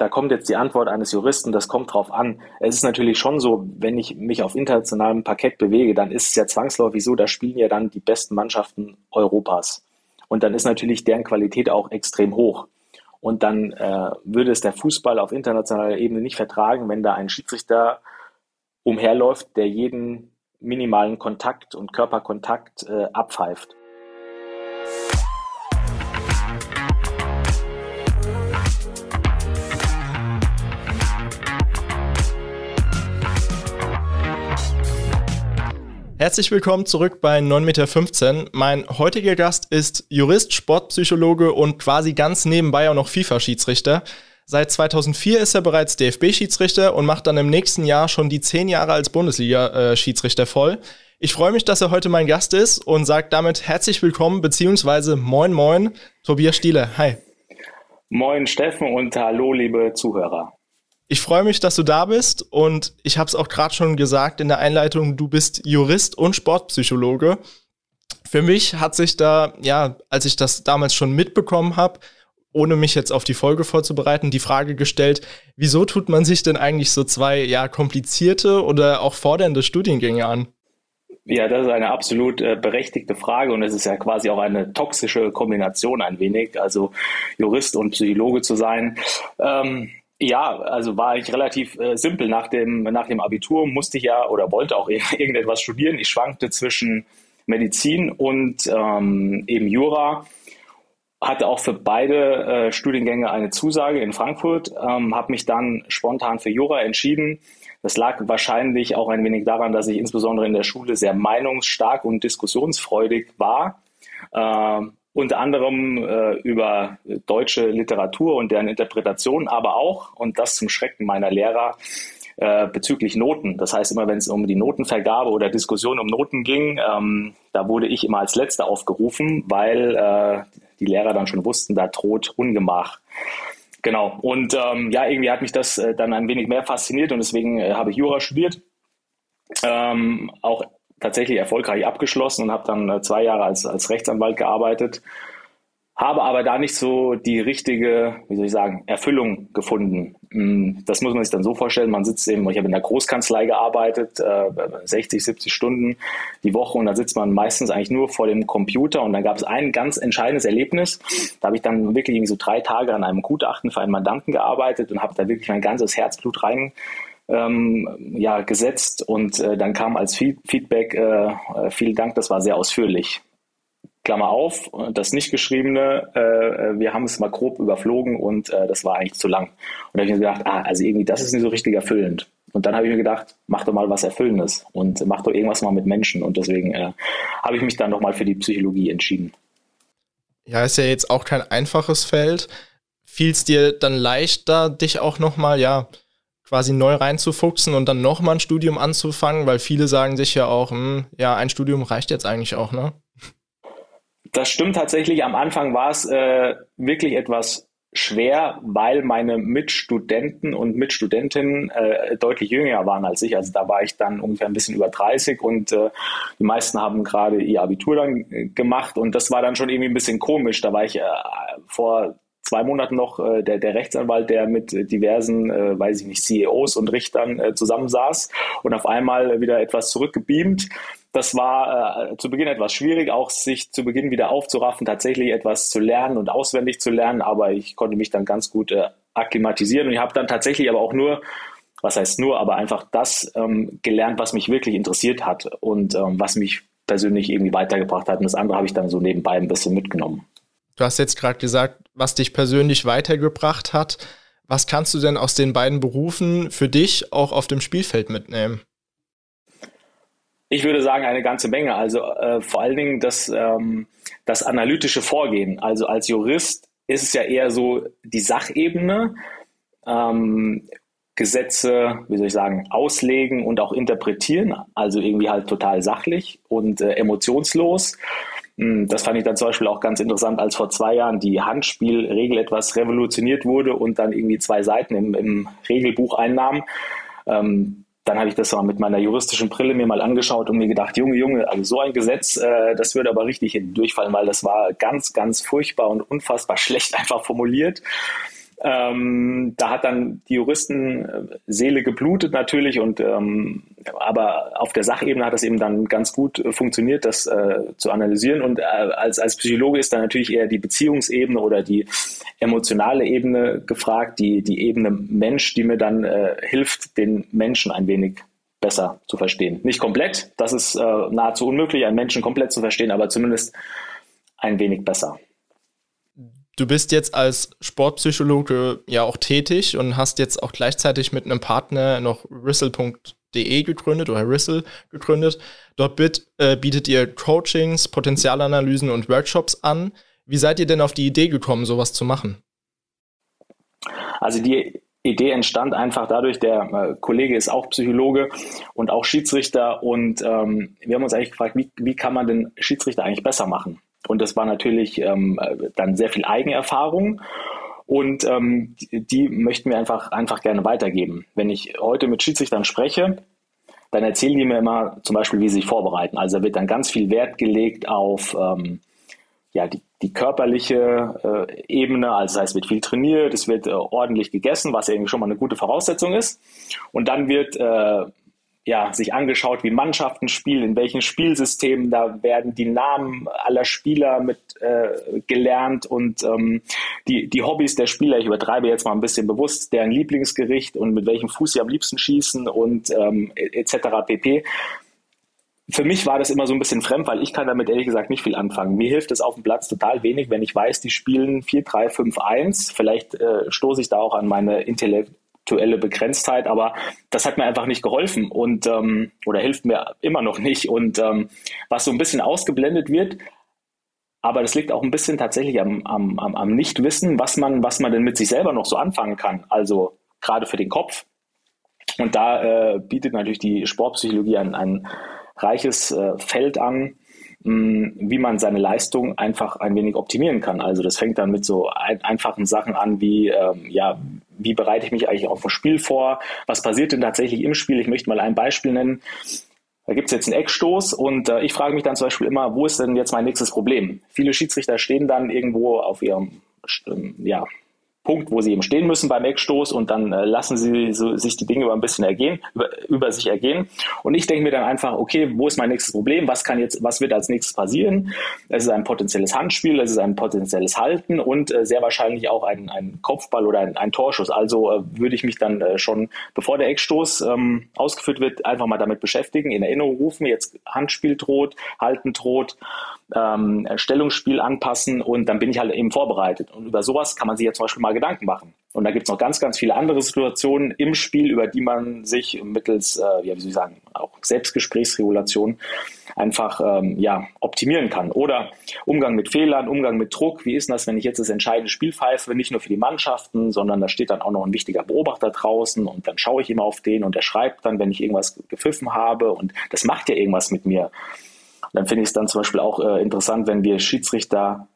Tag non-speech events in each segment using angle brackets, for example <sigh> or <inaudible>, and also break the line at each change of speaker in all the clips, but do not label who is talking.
da kommt jetzt die Antwort eines Juristen, das kommt drauf an. Es ist natürlich schon so, wenn ich mich auf internationalem Parkett bewege, dann ist es ja zwangsläufig so, da spielen ja dann die besten Mannschaften Europas. Und dann ist natürlich deren Qualität auch extrem hoch. Und dann äh, würde es der Fußball auf internationaler Ebene nicht vertragen, wenn da ein Schiedsrichter umherläuft, der jeden minimalen Kontakt und Körperkontakt äh, abpfeift.
Herzlich willkommen zurück bei 9,15 Meter. Mein heutiger Gast ist Jurist, Sportpsychologe und quasi ganz nebenbei auch noch FIFA-Schiedsrichter. Seit 2004 ist er bereits DFB-Schiedsrichter und macht dann im nächsten Jahr schon die zehn Jahre als Bundesliga-Schiedsrichter voll. Ich freue mich, dass er heute mein Gast ist und sage damit herzlich willkommen beziehungsweise moin moin, Tobias Stiele. Hi.
Moin Steffen und hallo liebe Zuhörer.
Ich freue mich, dass du da bist und ich habe es auch gerade schon gesagt in der Einleitung, du bist Jurist und Sportpsychologe. Für mich hat sich da, ja, als ich das damals schon mitbekommen habe, ohne mich jetzt auf die Folge vorzubereiten, die Frage gestellt, wieso tut man sich denn eigentlich so zwei, ja, komplizierte oder auch fordernde Studiengänge an?
Ja, das ist eine absolut äh, berechtigte Frage und es ist ja quasi auch eine toxische Kombination ein wenig, also Jurist und Psychologe zu sein. Ähm, ja, also war ich relativ äh, simpel. Nach dem, nach dem Abitur musste ich ja oder wollte auch <laughs> irgendetwas studieren. Ich schwankte zwischen Medizin und ähm, eben Jura. Hatte auch für beide äh, Studiengänge eine Zusage in Frankfurt, ähm, habe mich dann spontan für Jura entschieden. Das lag wahrscheinlich auch ein wenig daran, dass ich insbesondere in der Schule sehr meinungsstark und diskussionsfreudig war. Ähm, unter anderem äh, über deutsche Literatur und deren Interpretation, aber auch, und das zum Schrecken meiner Lehrer, äh, bezüglich Noten. Das heißt, immer wenn es um die Notenvergabe oder Diskussion um Noten ging, ähm, da wurde ich immer als Letzter aufgerufen, weil äh, die Lehrer dann schon wussten, da droht Ungemach. Genau. Und ähm, ja, irgendwie hat mich das äh, dann ein wenig mehr fasziniert und deswegen äh, habe ich Jura studiert. Ähm, auch tatsächlich erfolgreich abgeschlossen und habe dann äh, zwei Jahre als, als Rechtsanwalt gearbeitet. Habe aber da nicht so die richtige, wie soll ich sagen, Erfüllung gefunden. Mm, das muss man sich dann so vorstellen. Man sitzt eben, ich habe in der Großkanzlei gearbeitet, 60, äh, 70 Stunden die Woche und da sitzt man meistens eigentlich nur vor dem Computer und dann gab es ein ganz entscheidendes Erlebnis. Da habe ich dann wirklich so drei Tage an einem Gutachten für einen Mandanten gearbeitet und habe da wirklich mein ganzes Herzblut rein ähm, ja, gesetzt und äh, dann kam als Feedback, äh, äh, vielen Dank, das war sehr ausführlich. Klammer auf, das nicht geschriebene, äh, äh, wir haben es mal grob überflogen und äh, das war eigentlich zu lang. Und da habe ich mir gedacht, ah, also irgendwie, das ist nicht so richtig erfüllend. Und dann habe ich mir gedacht, mach doch mal was Erfüllendes und mach doch irgendwas mal mit Menschen. Und deswegen habe ich mich dann nochmal für die Psychologie entschieden.
Ja, ist ja jetzt auch kein einfaches Feld. Fiel es dir dann leichter, dich auch nochmal, ja, quasi neu reinzufuchsen und dann nochmal ein Studium anzufangen, weil viele sagen sich ja auch, hm, ja, ein Studium reicht jetzt eigentlich auch, ne?
Das stimmt tatsächlich. Am Anfang war es äh, wirklich etwas schwer, weil meine Mitstudenten und Mitstudentinnen äh, deutlich jünger waren als ich. Also da war ich dann ungefähr ein bisschen über 30 und äh, die meisten haben gerade ihr Abitur dann äh, gemacht und das war dann schon irgendwie ein bisschen komisch. Da war ich äh, vor zwei Monaten noch äh, der, der Rechtsanwalt, der mit diversen, äh, weiß ich nicht, CEOs und Richtern äh, zusammensaß und auf einmal wieder etwas zurückgebeamt. Das war äh, zu Beginn etwas schwierig, auch sich zu Beginn wieder aufzuraffen, tatsächlich etwas zu lernen und auswendig zu lernen, aber ich konnte mich dann ganz gut äh, akklimatisieren und ich habe dann tatsächlich aber auch nur was heißt nur, aber einfach das ähm, gelernt, was mich wirklich interessiert hat und ähm, was mich persönlich irgendwie weitergebracht hat. Und das andere habe ich dann so nebenbei ein bisschen mitgenommen.
Du hast jetzt gerade gesagt, was dich persönlich weitergebracht hat. Was kannst du denn aus den beiden Berufen für dich auch auf dem Spielfeld mitnehmen?
Ich würde sagen, eine ganze Menge. Also äh, vor allen Dingen das, ähm, das analytische Vorgehen. Also als Jurist ist es ja eher so die Sachebene, ähm, Gesetze, wie soll ich sagen, auslegen und auch interpretieren. Also irgendwie halt total sachlich und äh, emotionslos. Hm, das fand ich dann zum Beispiel auch ganz interessant, als vor zwei Jahren die Handspielregel etwas revolutioniert wurde und dann irgendwie zwei Seiten im, im Regelbuch einnahm. Ähm, dann habe ich das mal mit meiner juristischen Brille mir mal angeschaut und mir gedacht, Junge, Junge, also so ein Gesetz, äh, das würde aber richtig durchfallen, weil das war ganz, ganz furchtbar und unfassbar <laughs> schlecht einfach formuliert. Ähm, da hat dann die Juristen äh, Seele geblutet natürlich und ähm, aber auf der Sachebene hat das eben dann ganz gut äh, funktioniert, das äh, zu analysieren. Und äh, als, als Psychologe ist dann natürlich eher die Beziehungsebene oder die emotionale Ebene gefragt, die, die Ebene Mensch, die mir dann äh, hilft, den Menschen ein wenig besser zu verstehen. Nicht komplett, das ist äh, nahezu unmöglich, einen Menschen komplett zu verstehen, aber zumindest ein wenig besser.
Du bist jetzt als Sportpsychologe ja auch tätig und hast jetzt auch gleichzeitig mit einem Partner noch Rissel.de gegründet oder Rissel gegründet. Dort äh, bietet ihr Coachings, Potenzialanalysen und Workshops an. Wie seid ihr denn auf die Idee gekommen, sowas zu machen?
Also die Idee entstand einfach dadurch, der äh, Kollege ist auch Psychologe und auch Schiedsrichter und ähm, wir haben uns eigentlich gefragt, wie, wie kann man den Schiedsrichter eigentlich besser machen? Und das war natürlich ähm, dann sehr viel Eigenerfahrung. Und ähm, die, möchten wir einfach, einfach gerne weitergeben. Wenn ich heute mit Schiedsrichtern spreche, dann erzählen die mir immer zum Beispiel, wie sie sich vorbereiten. Also wird dann ganz viel Wert gelegt auf ähm, ja, die, die körperliche äh, Ebene, also das heißt, wird viel trainiert, es wird äh, ordentlich gegessen, was irgendwie schon mal eine gute Voraussetzung ist. Und dann wird äh, ja, sich angeschaut, wie Mannschaften spielen, in welchen Spielsystemen, da werden die Namen aller Spieler mit äh, gelernt und ähm, die, die Hobbys der Spieler, ich übertreibe jetzt mal ein bisschen bewusst, deren Lieblingsgericht und mit welchem Fuß sie am liebsten schießen und ähm, etc. pp. Für mich war das immer so ein bisschen fremd, weil ich kann damit ehrlich gesagt nicht viel anfangen. Mir hilft es auf dem Platz total wenig, wenn ich weiß, die spielen 4-3-5-1. Vielleicht äh, stoße ich da auch an meine Intellekt aktuelle Begrenztheit, aber das hat mir einfach nicht geholfen und ähm, oder hilft mir immer noch nicht. Und ähm, was so ein bisschen ausgeblendet wird, aber das liegt auch ein bisschen tatsächlich am, am, am, am Nichtwissen, was man, was man denn mit sich selber noch so anfangen kann. Also gerade für den Kopf. Und da äh, bietet natürlich die Sportpsychologie ein, ein reiches äh, Feld an, wie man seine Leistung einfach ein wenig optimieren kann. Also das fängt dann mit so ein, einfachen Sachen an wie, ähm, ja, wie bereite ich mich eigentlich auf ein Spiel vor? Was passiert denn tatsächlich im Spiel? Ich möchte mal ein Beispiel nennen. Da gibt es jetzt einen Eckstoß und äh, ich frage mich dann zum Beispiel immer, wo ist denn jetzt mein nächstes Problem? Viele Schiedsrichter stehen dann irgendwo auf ihrem ähm, ja, Punkt, wo sie eben stehen müssen beim Eckstoß und dann äh, lassen sie so, sich die Dinge über ein bisschen ergehen, über, über sich ergehen. Und ich denke mir dann einfach, okay, wo ist mein nächstes Problem? Was kann jetzt, was wird als nächstes passieren? Es ist ein potenzielles Handspiel, es ist ein potenzielles Halten und äh, sehr wahrscheinlich auch ein, ein Kopfball oder ein, ein Torschuss. Also äh, würde ich mich dann äh, schon, bevor der Eckstoß ähm, ausgeführt wird, einfach mal damit beschäftigen, in Erinnerung rufen, jetzt Handspiel droht, Halten droht ähm, Stellungsspiel anpassen und dann bin ich halt eben vorbereitet. Und über sowas kann man sich ja zum Beispiel mal Gedanken machen. Und da gibt es noch ganz, ganz viele andere Situationen im Spiel, über die man sich mittels, äh, ja, wie soll ich sagen, auch Selbstgesprächsregulation einfach ähm, ja, optimieren kann. Oder Umgang mit Fehlern, Umgang mit Druck. Wie ist das, wenn ich jetzt das entscheidende Spiel pfeife, nicht nur für die Mannschaften, sondern da steht dann auch noch ein wichtiger Beobachter draußen und dann schaue ich immer auf den und der schreibt dann, wenn ich irgendwas gepfiffen habe und das macht ja irgendwas mit mir. Dann finde ich es dann zum Beispiel auch äh, interessant, wenn wir Schiedsrichter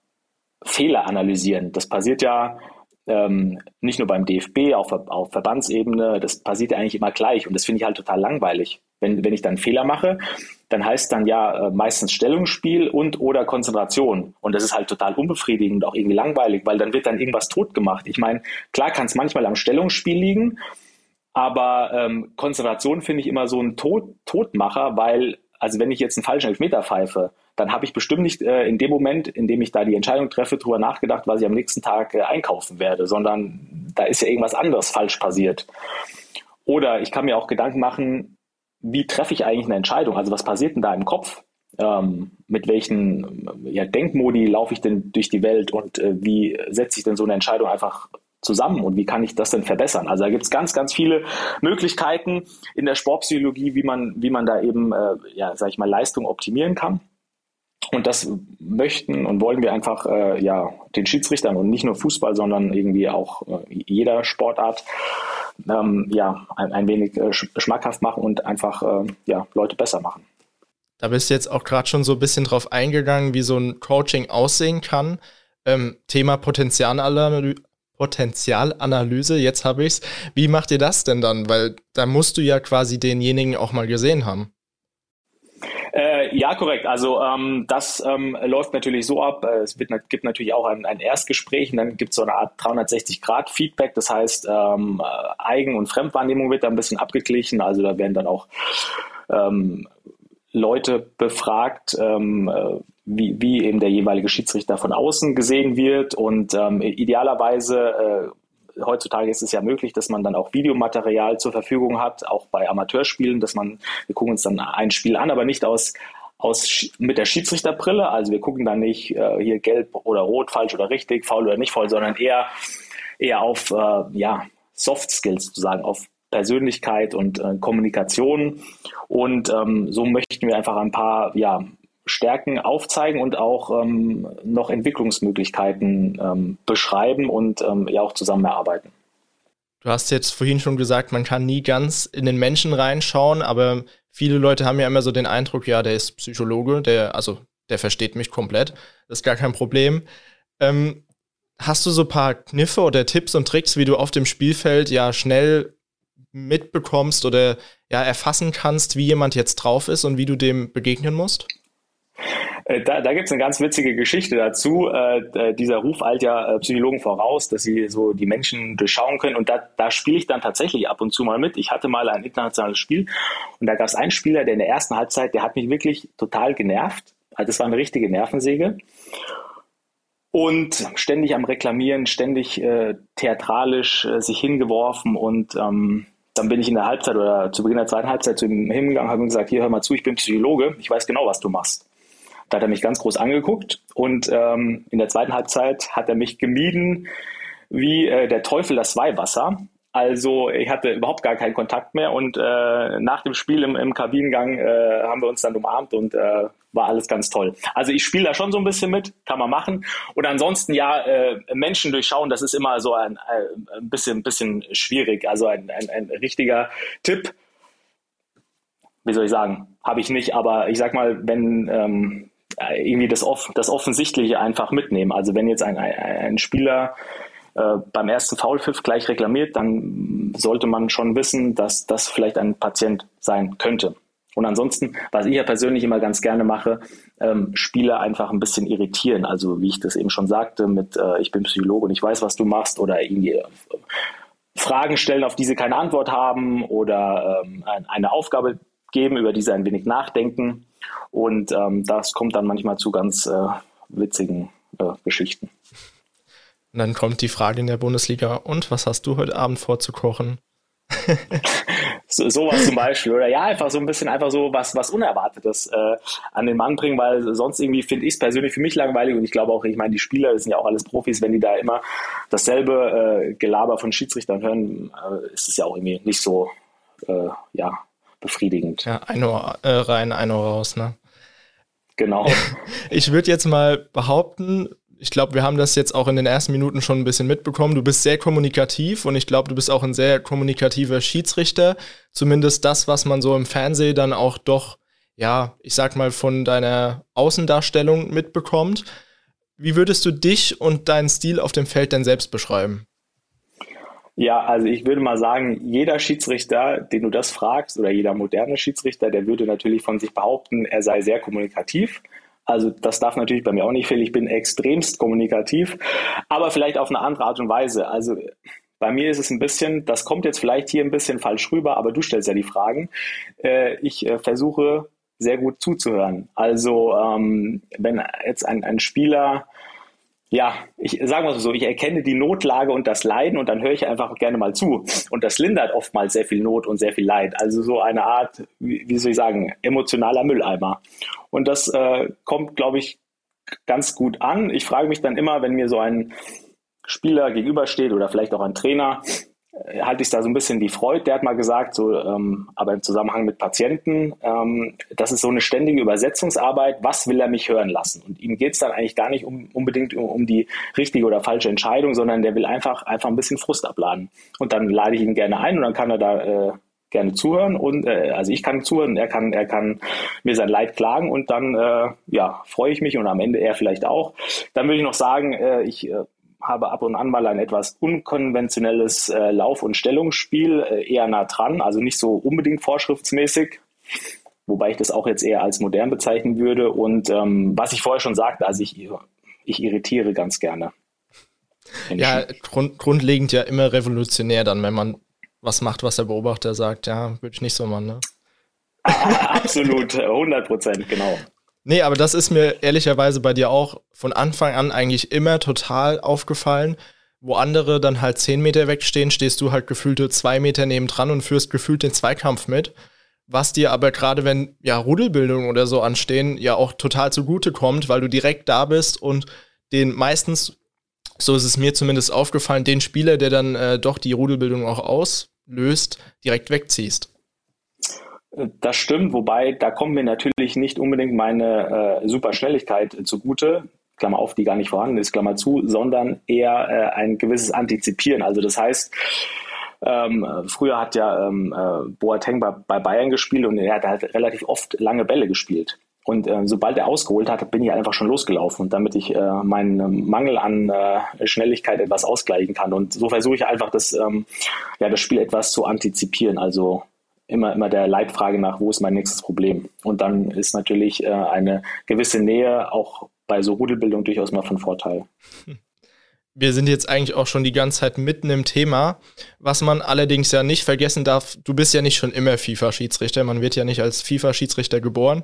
Fehler analysieren. Das passiert ja ähm, nicht nur beim DFB, auf, auf Verbandsebene, das passiert ja eigentlich immer gleich und das finde ich halt total langweilig. Wenn, wenn ich dann Fehler mache, dann heißt dann ja äh, meistens Stellungsspiel und oder Konzentration. Und das ist halt total unbefriedigend auch irgendwie langweilig, weil dann wird dann irgendwas tot gemacht. Ich meine, klar kann es manchmal am Stellungsspiel liegen, aber ähm, Konzentration finde ich immer so ein Tod Todmacher, weil also wenn ich jetzt einen falschen Elfmeter pfeife, dann habe ich bestimmt nicht äh, in dem Moment, in dem ich da die Entscheidung treffe, darüber nachgedacht, was ich am nächsten Tag äh, einkaufen werde, sondern da ist ja irgendwas anderes falsch passiert. Oder ich kann mir auch Gedanken machen, wie treffe ich eigentlich eine Entscheidung? Also was passiert denn da im Kopf? Ähm, mit welchen ja, Denkmodi laufe ich denn durch die Welt und äh, wie setze ich denn so eine Entscheidung einfach zusammen und wie kann ich das denn verbessern? Also da gibt es ganz, ganz viele Möglichkeiten in der Sportpsychologie, wie man, wie man da eben, äh, ja, sag ich mal, Leistung optimieren kann. Und das möchten und wollen wir einfach äh, ja, den Schiedsrichtern und nicht nur Fußball, sondern irgendwie auch äh, jeder Sportart ähm, ja, ein, ein wenig äh, schmackhaft machen und einfach äh, ja, Leute besser machen.
Da bist du jetzt auch gerade schon so ein bisschen drauf eingegangen, wie so ein Coaching aussehen kann. Ähm, Thema Potenzialanalyse, Potenzialanalyse, jetzt habe ich's. Wie macht ihr das denn dann? Weil da musst du ja quasi denjenigen auch mal gesehen haben.
Äh, ja, korrekt. Also ähm, das ähm, läuft natürlich so ab. Äh, es wird, gibt natürlich auch ein, ein Erstgespräch und dann gibt es so eine Art 360-Grad-Feedback. Das heißt, ähm, äh, Eigen- und Fremdwahrnehmung wird da ein bisschen abgeglichen. Also da werden dann auch ähm, Leute befragt, ähm, äh, wie, wie eben der jeweilige Schiedsrichter von außen gesehen wird und ähm, idealerweise äh, heutzutage ist es ja möglich, dass man dann auch Videomaterial zur Verfügung hat, auch bei Amateurspielen, dass man, wir gucken uns dann ein Spiel an, aber nicht aus, aus mit der Schiedsrichterbrille. Also wir gucken dann nicht äh, hier gelb oder rot, falsch oder richtig, faul oder nicht faul, sondern eher, eher auf äh, ja, Soft Skills sozusagen, auf Persönlichkeit und äh, Kommunikation. Und ähm, so möchten wir einfach ein paar ja, Stärken aufzeigen und auch ähm, noch Entwicklungsmöglichkeiten ähm, beschreiben und ähm, ja auch zusammen erarbeiten.
Du hast jetzt vorhin schon gesagt, man kann nie ganz in den Menschen reinschauen, aber viele Leute haben ja immer so den Eindruck, ja, der ist Psychologe, der, also der versteht mich komplett, das ist gar kein Problem. Ähm, hast du so ein paar Kniffe oder Tipps und Tricks, wie du auf dem Spielfeld ja schnell mitbekommst oder ja erfassen kannst, wie jemand jetzt drauf ist und wie du dem begegnen musst?
Äh, da, da gibt es eine ganz witzige Geschichte dazu. Äh, dieser Ruf eilt ja äh, Psychologen voraus, dass sie so die Menschen durchschauen können. Und da, da spiele ich dann tatsächlich ab und zu mal mit. Ich hatte mal ein internationales Spiel und da gab es einen Spieler, der in der ersten Halbzeit, der hat mich wirklich total genervt. Also das war eine richtige Nervensäge. Und ständig am Reklamieren, ständig äh, theatralisch äh, sich hingeworfen und ähm, dann bin ich in der Halbzeit oder zu Beginn der zweiten Halbzeit zu ihm hingegangen, habe ihm gesagt, hier hör mal zu, ich bin Psychologe, ich weiß genau, was du machst. Da hat er mich ganz groß angeguckt und ähm, in der zweiten Halbzeit hat er mich gemieden wie äh, der Teufel das Weihwasser. Also ich hatte überhaupt gar keinen Kontakt mehr und äh, nach dem Spiel im, im Kabinengang äh, haben wir uns dann umarmt und äh, war alles ganz toll. Also ich spiele da schon so ein bisschen mit, kann man machen. Und ansonsten ja, äh, Menschen durchschauen, das ist immer so ein, äh, ein bisschen, bisschen schwierig. Also ein, ein, ein richtiger Tipp, wie soll ich sagen, habe ich nicht, aber ich sag mal, wenn ähm, irgendwie das, Off das Offensichtliche einfach mitnehmen. Also wenn jetzt ein, ein, Spieler äh, beim ersten Foulpfiff gleich reklamiert, dann sollte man schon wissen, dass das vielleicht ein Patient sein könnte. Und ansonsten, was ich ja persönlich immer ganz gerne mache, ähm, Spieler einfach ein bisschen irritieren. Also wie ich das eben schon sagte, mit äh, ich bin Psychologe und ich weiß, was du machst oder irgendwie äh, Fragen stellen, auf die sie keine Antwort haben oder ähm, eine Aufgabe geben, über die sie ein wenig nachdenken. Und ähm, das kommt dann manchmal zu ganz äh, witzigen äh, Geschichten.
Und dann kommt die Frage in der Bundesliga, und was hast du heute Abend vorzukochen? <laughs>
so, sowas zum Beispiel. Oder ja, einfach so ein bisschen einfach so was, was Unerwartetes äh, an den Mann bringen, weil sonst irgendwie finde ich es persönlich für mich langweilig und ich glaube auch, ich meine, die Spieler, das sind ja auch alles Profis, wenn die da immer dasselbe äh, Gelaber von Schiedsrichtern hören, äh, ist es ja auch irgendwie nicht so, äh, ja, befriedigend.
Ja, ein Ohr äh, rein, ein Ohr raus, ne?
Genau. <laughs>
Ich würde jetzt mal behaupten, ich glaube, wir haben das jetzt auch in den ersten Minuten schon ein bisschen mitbekommen. Du bist sehr kommunikativ und ich glaube, du bist auch ein sehr kommunikativer Schiedsrichter. Zumindest das, was man so im Fernsehen dann auch doch, ja, ich sag mal, von deiner Außendarstellung mitbekommt. Wie würdest du dich und deinen Stil auf dem Feld denn selbst beschreiben?
Ja, also ich würde mal sagen, jeder Schiedsrichter, den du das fragst, oder jeder moderne Schiedsrichter, der würde natürlich von sich behaupten, er sei sehr kommunikativ. Also das darf natürlich bei mir auch nicht fehlen. Ich bin extremst kommunikativ, aber vielleicht auf eine andere Art und Weise. Also bei mir ist es ein bisschen, das kommt jetzt vielleicht hier ein bisschen falsch rüber, aber du stellst ja die Fragen. Äh, ich äh, versuche sehr gut zuzuhören. Also ähm, wenn jetzt ein, ein Spieler ja, ich sage mal so, ich erkenne die Notlage und das Leiden und dann höre ich einfach gerne mal zu. Und das lindert oftmals sehr viel Not und sehr viel Leid. Also so eine Art, wie, soll ich sagen, emotionaler Mülleimer. Und das äh, kommt, glaube ich, ganz gut an. Ich frage mich dann immer, wenn mir so ein Spieler gegenübersteht oder vielleicht auch ein Trainer, halte ich da so ein bisschen die Freude. Der hat mal gesagt, so, ähm, aber im Zusammenhang mit Patienten, ähm, das ist so eine ständige Übersetzungsarbeit. Was will er mich hören lassen? Und ihm geht es dann eigentlich gar nicht um, unbedingt um, um, die richtige oder falsche Entscheidung, sondern der will einfach, einfach ein bisschen Frust abladen. Und dann lade ich ihn gerne ein und dann kann er da äh, gerne zuhören und äh, also ich kann zuhören, er kann, er kann mir sein Leid klagen und dann äh, ja, freue ich mich und am Ende er vielleicht auch. Dann würde ich noch sagen, äh, ich äh, habe ab und an mal ein etwas unkonventionelles äh, Lauf- und Stellungsspiel, äh, eher nah dran, also nicht so unbedingt vorschriftsmäßig. wobei ich das auch jetzt eher als modern bezeichnen würde. Und ähm, was ich vorher schon sagte, also ich, ich irritiere ganz gerne.
Ja, grund, grundlegend ja immer revolutionär dann, wenn man was macht, was der Beobachter sagt. Ja, würde ich nicht so machen, ne? <laughs>
Absolut, 100 Prozent, genau.
Nee, aber das ist mir ehrlicherweise bei dir auch von Anfang an eigentlich immer total aufgefallen. Wo andere dann halt zehn Meter wegstehen, stehst du halt gefühlte zwei Meter nebendran und führst gefühlt den Zweikampf mit. Was dir aber gerade, wenn ja Rudelbildung oder so anstehen, ja auch total zugute kommt, weil du direkt da bist und den meistens, so ist es mir zumindest aufgefallen, den Spieler, der dann äh, doch die Rudelbildung auch auslöst, direkt wegziehst.
Das stimmt, wobei da kommt mir natürlich nicht unbedingt meine äh, Superschnelligkeit zugute, Klammer auf, die gar nicht vorhanden ist, Klammer zu, sondern eher äh, ein gewisses Antizipieren. Also das heißt, ähm, früher hat ja ähm, äh, Boateng bei, bei, Bayern gespielt und er hat halt relativ oft lange Bälle gespielt. Und äh, sobald er ausgeholt hat, bin ich einfach schon losgelaufen, damit ich äh, meinen Mangel an äh, Schnelligkeit etwas ausgleichen kann. Und so versuche ich einfach das, ähm, ja, das Spiel etwas zu antizipieren. Also immer, immer der Leitfrage nach, wo ist mein nächstes Problem? Und dann ist natürlich äh, eine gewisse Nähe auch bei so Rudelbildung durchaus mal von Vorteil.
Wir sind jetzt eigentlich auch schon die ganze Zeit mitten im Thema. Was man allerdings ja nicht vergessen darf, du bist ja nicht schon immer FIFA-Schiedsrichter. Man wird ja nicht als FIFA-Schiedsrichter geboren.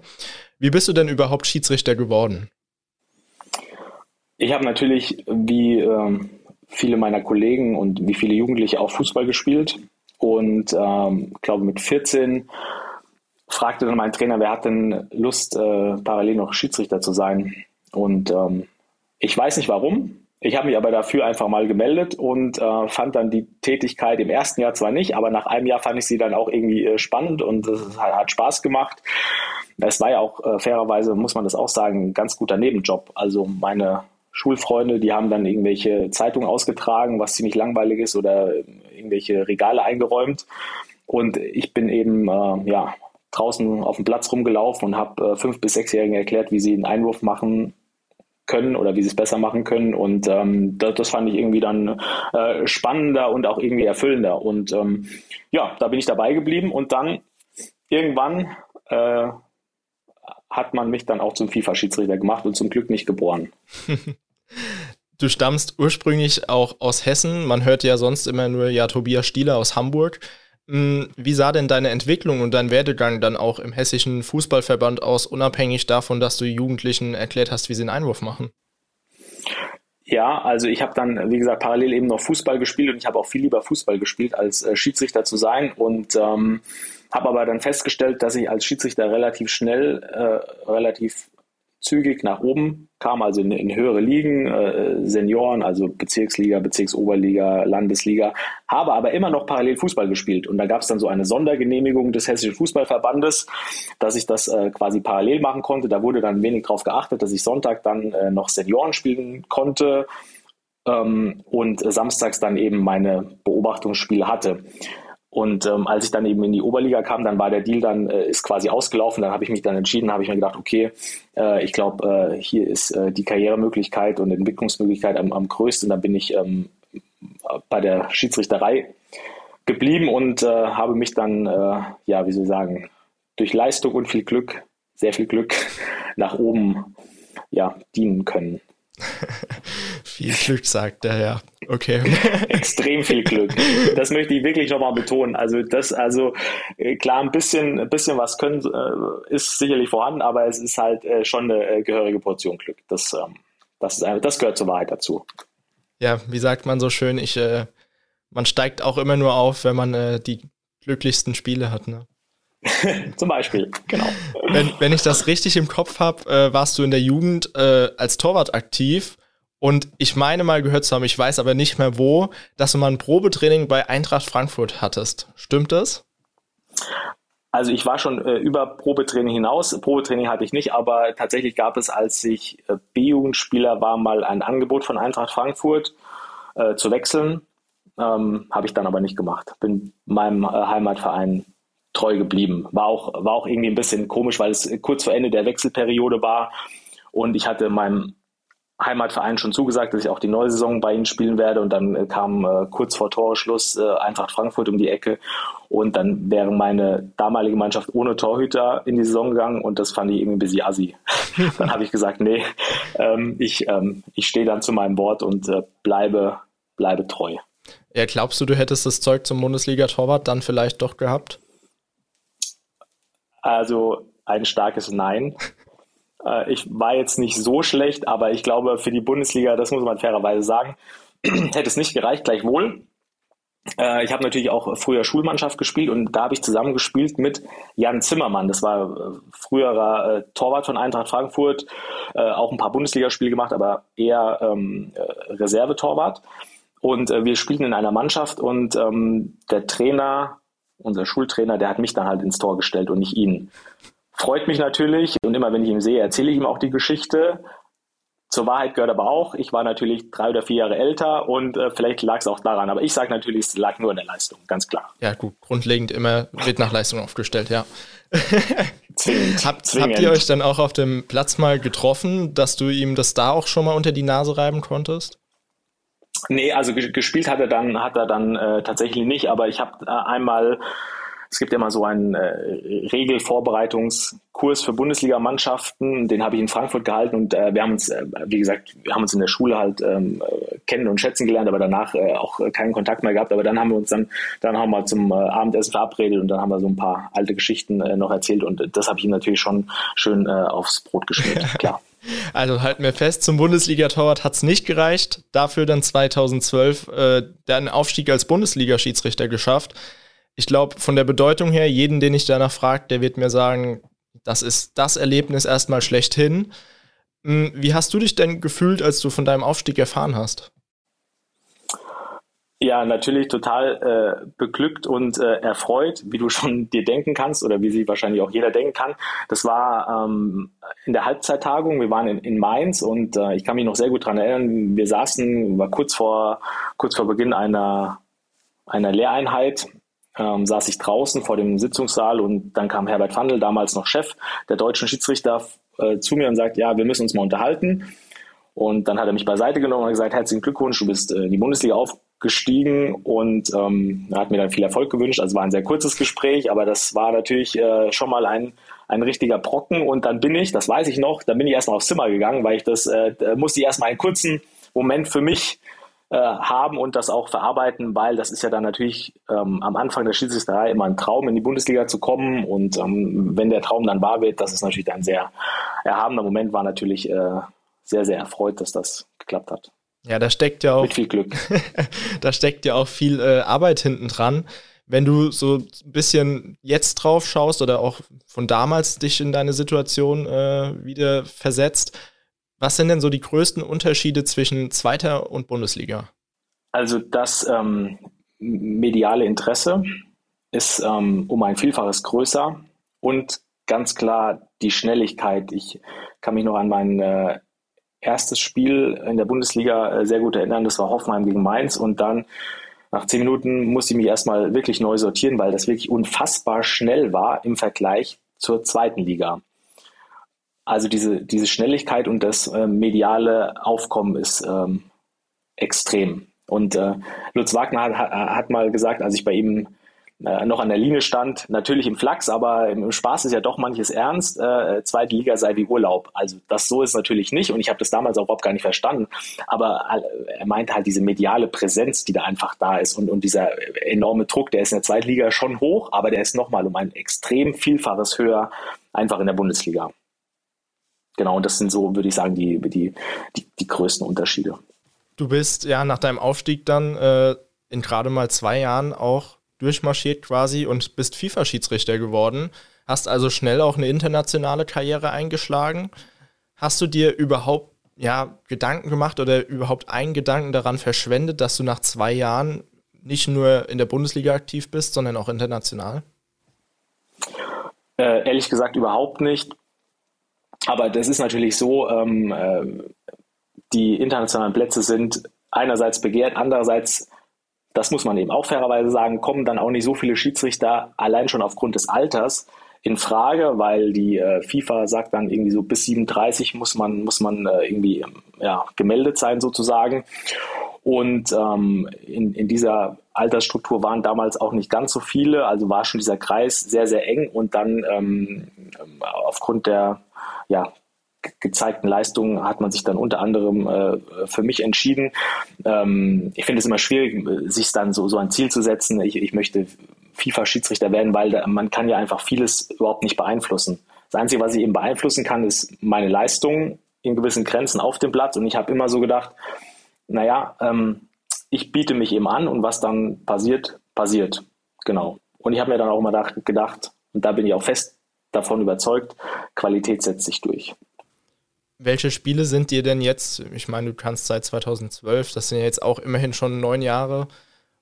Wie bist du denn überhaupt Schiedsrichter geworden?
Ich habe natürlich, wie ähm, viele meiner Kollegen und wie viele Jugendliche auch Fußball gespielt. Und ähm, glaube mit 14 fragte dann mein Trainer, wer hat denn Lust, äh, parallel noch Schiedsrichter zu sein? Und ähm, ich weiß nicht warum. Ich habe mich aber dafür einfach mal gemeldet und äh, fand dann die Tätigkeit im ersten Jahr zwar nicht, aber nach einem Jahr fand ich sie dann auch irgendwie äh, spannend und es hat, hat, Spaß gemacht. Es war ja auch äh, fairerweise, muss man das auch sagen, ein ganz guter Nebenjob. Also meine Schulfreunde, die haben dann irgendwelche Zeitungen ausgetragen, was ziemlich langweilig ist, oder irgendwelche Regale eingeräumt. Und ich bin eben äh, ja, draußen auf dem Platz rumgelaufen und habe äh, fünf- bis sechsjährigen erklärt, wie sie einen Einwurf machen können oder wie sie es besser machen können. Und ähm, das, das, fand ich irgendwie dann äh, spannender und auch irgendwie erfüllender. Und ähm, ja, da bin ich dabei geblieben und dann irgendwann äh, hat man mich dann auch zum FIFA-Schiedsrichter gemacht und zum Glück nicht geboren. <laughs>
Du stammst ursprünglich auch aus Hessen. Man hört ja sonst immer nur ja Tobias Stieler aus Hamburg. Hm, wie sah denn deine Entwicklung und dein Werdegang dann auch im hessischen Fußballverband aus, unabhängig davon, dass du Jugendlichen erklärt hast, wie sie einen Einwurf machen?
Ja, also ich habe dann, wie gesagt, parallel eben noch Fußball gespielt und ich habe auch viel lieber Fußball gespielt, als äh, Schiedsrichter zu sein und ähm, habe aber dann festgestellt, dass ich als Schiedsrichter relativ schnell, äh, relativ zügig nach oben kam, also in, in höhere Ligen, äh, Senioren, also Bezirksliga, Bezirksoberliga, Landesliga, habe aber immer noch parallel Fußball gespielt. Und da gab es dann so eine Sondergenehmigung des Hessischen Fußballverbandes, dass ich das äh, quasi parallel machen konnte. Da wurde dann wenig darauf geachtet, dass ich Sonntag dann äh, noch Senioren spielen konnte ähm, und samstags dann eben meine Beobachtungsspiele hatte. Und ähm, als ich dann eben in die Oberliga kam, dann war der Deal dann äh, ist quasi ausgelaufen. Dann habe ich mich dann entschieden, habe ich mir gedacht, okay, äh, ich glaube, äh, hier ist äh, die Karrieremöglichkeit und Entwicklungsmöglichkeit am, am größten. Dann bin ich ähm, bei der Schiedsrichterei geblieben und äh, habe mich dann, äh, ja, wie soll ich sagen, durch Leistung und viel Glück, sehr viel Glück <laughs> nach oben ja, dienen können. <laughs>
viel Glück, sagt er, ja. Okay. <laughs>
Extrem viel Glück. Das möchte ich wirklich nochmal betonen. Also das, also äh, klar, ein bisschen, ein bisschen was können äh, ist sicherlich vorhanden, aber es ist halt äh, schon eine gehörige Portion Glück. Das, ähm, das, ist, das gehört zur Wahrheit dazu.
Ja, wie sagt man so schön, ich, man steigt auch immer nur auf, wenn man die glücklichsten Spiele hat, ne? <laughs>
Zum Beispiel, genau.
Wenn, wenn ich das richtig im Kopf habe, äh, warst du in der Jugend äh, als Torwart aktiv. Und ich meine mal gehört zu haben, ich weiß aber nicht mehr wo, dass du mal ein Probetraining bei Eintracht Frankfurt hattest. Stimmt das?
Also ich war schon äh, über Probetraining hinaus. Probetraining hatte ich nicht, aber tatsächlich gab es, als ich äh, B-Jugendspieler war, mal ein Angebot von Eintracht Frankfurt äh, zu wechseln. Ähm, Habe ich dann aber nicht gemacht. Bin meinem äh, Heimatverein treu geblieben. War auch, war auch irgendwie ein bisschen komisch, weil es kurz vor Ende der Wechselperiode war und ich hatte in meinem Heimatverein schon zugesagt, dass ich auch die neue Saison bei ihnen spielen werde. Und dann äh, kam äh, kurz vor Torschluss äh, Eintracht Frankfurt um die Ecke. Und dann wäre meine damalige Mannschaft ohne Torhüter in die Saison gegangen. Und das fand ich irgendwie ein bisschen assi. <laughs> dann habe ich gesagt, nee, ähm, ich, ähm, ich stehe dann zu meinem Wort und äh, bleibe, bleibe treu.
Ja, glaubst du, du hättest das Zeug zum Bundesliga-Torwart dann vielleicht doch gehabt?
Also ein starkes Nein. Äh, ich war jetzt nicht so schlecht, aber ich glaube, für die Bundesliga, das muss man fairerweise sagen, <clears throat> hätte es nicht gereicht, gleichwohl. Äh, ich habe natürlich auch früher Schulmannschaft gespielt und da habe ich zusammen gespielt mit Jan Zimmermann. Das war äh, früherer Torwart von Eintracht Frankfurt, auch ein paar Bundesligaspiele gemacht, aber eher ähm, Reservetorwart. Und wir spielten in einer Mannschaft und ähm, der Trainer, unser Schultrainer, der hat mich dann halt ins Tor gestellt und nicht ihn. Freut mich natürlich und immer wenn ich ihn sehe, erzähle ich ihm auch die Geschichte. Zur Wahrheit gehört aber auch, ich war natürlich drei oder vier Jahre älter und äh, vielleicht lag es auch daran. Aber ich sage natürlich, es lag nur in der Leistung, ganz klar.
Ja, gut, grundlegend immer wird nach Leistung aufgestellt, ja. zwingend, <laughs> habt, zwingend. habt ihr euch dann auch auf dem Platz mal getroffen, dass du ihm das da auch schon mal unter die Nase reiben konntest?
Nee, also gespielt hat er dann, hat er dann äh, tatsächlich nicht, aber ich habe äh, einmal es gibt ja mal so einen äh, Regelvorbereitungskurs für Bundesligamannschaften, den habe ich in Frankfurt gehalten und äh, wir haben uns, äh, wie gesagt, wir haben uns in der Schule halt ähm, äh, kennen und schätzen gelernt, aber danach äh, auch keinen Kontakt mehr gehabt. Aber dann haben wir uns dann, dann haben wir zum äh, Abendessen verabredet und dann haben wir so ein paar alte Geschichten noch erzählt und das habe ich ihm natürlich schon schön aufs Brot geschmiert, <laughs> klar.
Also halten wir fest, zum Bundesliga-Torwart hat es nicht gereicht. Dafür dann 2012 äh, den Aufstieg als Bundesliga-Schiedsrichter geschafft ich glaube, von der Bedeutung her, jeden, den ich danach frage, der wird mir sagen, das ist das Erlebnis erstmal schlechthin. Hm, wie hast du dich denn gefühlt, als du von deinem Aufstieg erfahren hast?
Ja, natürlich total äh, beglückt und äh, erfreut, wie du schon <laughs> dir denken kannst oder wie sich wahrscheinlich auch jeder denken kann. Das war ähm, in der Halbzeittagung. Wir waren in, in Mainz und äh, ich kann mich noch sehr gut daran erinnern. Wir saßen, war kurz vor kurz vor Beginn einer einer Lehreinheit ähm, saß ich draußen vor dem Sitzungssaal und dann kam Herbert Fandl, damals noch Chef der deutschen Schiedsrichter, äh, zu mir und sagt, ja, wir müssen uns mal unterhalten. Und dann hat er mich beiseite genommen und gesagt, herzlichen Glückwunsch, du bist äh, in die Bundesliga aufgestiegen und ähm, hat mir dann viel Erfolg gewünscht. Also war ein sehr kurzes Gespräch, aber das war natürlich äh, schon mal ein, ein richtiger Brocken. Und dann bin ich, das weiß ich noch, dann bin ich erstmal aufs Zimmer gegangen, weil ich das, äh, musste ich erstmal einen kurzen Moment für mich äh, haben und das auch verarbeiten, weil das ist ja dann natürlich ähm, am Anfang der Schiedsrichterei immer ein Traum, in die Bundesliga zu kommen. Und ähm, wenn der Traum dann wahr wird, das ist natürlich ein sehr erhabener Moment, war natürlich äh, sehr, sehr erfreut, dass das geklappt hat.
Ja, da steckt ja auch
Mit viel Glück. <laughs>
da steckt ja auch viel äh, Arbeit hinten dran. Wenn du so ein bisschen jetzt drauf schaust oder auch von damals dich in deine Situation äh, wieder versetzt, was sind denn so die größten Unterschiede zwischen zweiter und Bundesliga?
Also das ähm, mediale Interesse ist ähm, um ein Vielfaches größer und ganz klar die Schnelligkeit. Ich kann mich noch an mein äh, erstes Spiel in der Bundesliga äh, sehr gut erinnern. Das war Hoffenheim gegen Mainz und dann nach zehn Minuten musste ich mich erstmal wirklich neu sortieren, weil das wirklich unfassbar schnell war im Vergleich zur zweiten Liga. Also diese, diese Schnelligkeit und das äh, mediale Aufkommen ist ähm, extrem. Und äh, Lutz Wagner hat, hat mal gesagt, als ich bei ihm äh, noch an der Linie stand, natürlich im Flachs, aber im Spaß ist ja doch manches ernst. Äh, zweite Liga sei wie Urlaub. Also das so ist natürlich nicht und ich habe das damals auch überhaupt gar nicht verstanden. Aber äh, er meinte halt diese mediale Präsenz, die da einfach da ist und, und dieser enorme Druck, der ist in der zweiten Liga schon hoch, aber der ist nochmal um ein extrem Vielfaches höher einfach in der Bundesliga. Genau, und das sind so, würde ich sagen, die, die, die, die größten Unterschiede.
Du bist ja nach deinem Aufstieg dann äh, in gerade mal zwei Jahren auch durchmarschiert quasi und bist FIFA-Schiedsrichter geworden. Hast also schnell auch eine internationale Karriere eingeschlagen. Hast du dir überhaupt ja, Gedanken gemacht oder überhaupt einen Gedanken daran verschwendet, dass du nach zwei Jahren nicht nur in der Bundesliga aktiv bist, sondern auch international?
Äh, ehrlich gesagt überhaupt nicht. Aber das ist natürlich so, ähm, äh, die internationalen Plätze sind einerseits begehrt, andererseits, das muss man eben auch fairerweise sagen, kommen dann auch nicht so viele Schiedsrichter allein schon aufgrund des Alters in Frage, weil die äh, FIFA sagt dann irgendwie so bis 37 muss man, muss man äh, irgendwie ja, gemeldet sein sozusagen. Und ähm, in, in dieser Altersstruktur waren damals auch nicht ganz so viele, also war schon dieser Kreis sehr, sehr eng und dann ähm, aufgrund der ja, gezeigten Leistungen hat man sich dann unter anderem äh, für mich entschieden. Ähm, ich finde es immer schwierig, sich dann so, so ein Ziel zu setzen. Ich, ich möchte FIFA-Schiedsrichter werden, weil da, man kann ja einfach vieles überhaupt nicht beeinflussen. Das Einzige, was ich eben beeinflussen kann, ist meine Leistung in gewissen Grenzen auf dem Platz. Und ich habe immer so gedacht, naja, ähm, ich biete mich eben an und was dann passiert, passiert. Genau. Und ich habe mir dann auch immer gedacht, und da bin ich auch fest davon überzeugt, Qualität setzt sich durch.
Welche Spiele sind dir denn jetzt, ich meine, du kannst seit 2012, das sind ja jetzt auch immerhin schon neun Jahre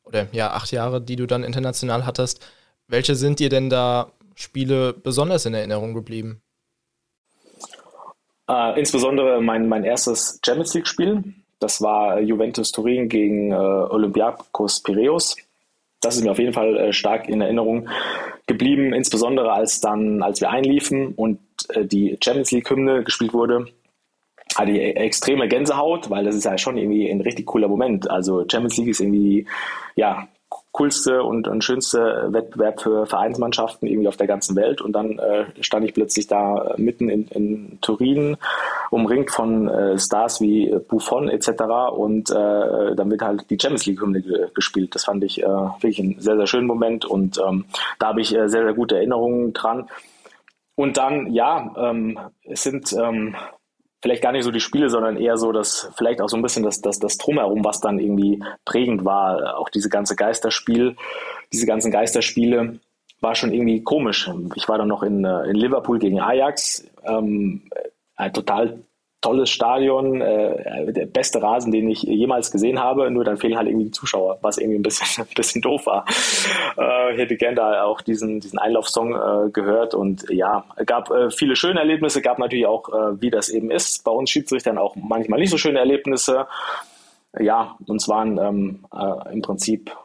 oder ja, acht Jahre, die du dann international hattest. Welche sind dir denn da Spiele besonders in Erinnerung geblieben?
Äh, insbesondere mein, mein erstes Champions League-Spiel. Das war Juventus Turin gegen äh, Olympiakos Piraeus. Das ist mir auf jeden Fall äh, stark in Erinnerung geblieben, insbesondere als dann, als wir einliefen und äh, die Champions League-Hymne gespielt wurde hatte ich extreme Gänsehaut, weil das ist ja schon irgendwie ein richtig cooler Moment. Also Champions League ist irgendwie, ja, coolste und, und schönste Wettbewerb für Vereinsmannschaften irgendwie auf der ganzen Welt. Und dann äh, stand ich plötzlich da mitten in, in Turin, umringt von äh, Stars wie Buffon etc. Und äh, dann wird halt die Champions League-Hymne gespielt. Das fand ich äh, wirklich einen sehr, sehr schönen Moment und ähm, da habe ich äh, sehr, sehr gute Erinnerungen dran. Und dann, ja, ähm, es sind ähm, vielleicht gar nicht so die Spiele, sondern eher so das, vielleicht auch so ein bisschen das, das, das Drumherum, was dann irgendwie prägend war. Auch diese ganze Geisterspiel, diese ganzen Geisterspiele war schon irgendwie komisch. Ich war dann noch in, äh, in Liverpool gegen Ajax, ähm, ein total tolles Stadion, äh, der beste Rasen, den ich jemals gesehen habe, nur dann fehlen halt irgendwie die Zuschauer, was irgendwie ein bisschen, <laughs> ein bisschen doof war. Äh, ich hätte gern da auch diesen, diesen Einlaufsong äh, gehört und ja, gab äh, viele schöne Erlebnisse, gab natürlich auch, äh, wie das eben ist, bei uns Schiedsrichtern auch manchmal nicht so schöne Erlebnisse. Ja, uns waren ähm, äh, im Prinzip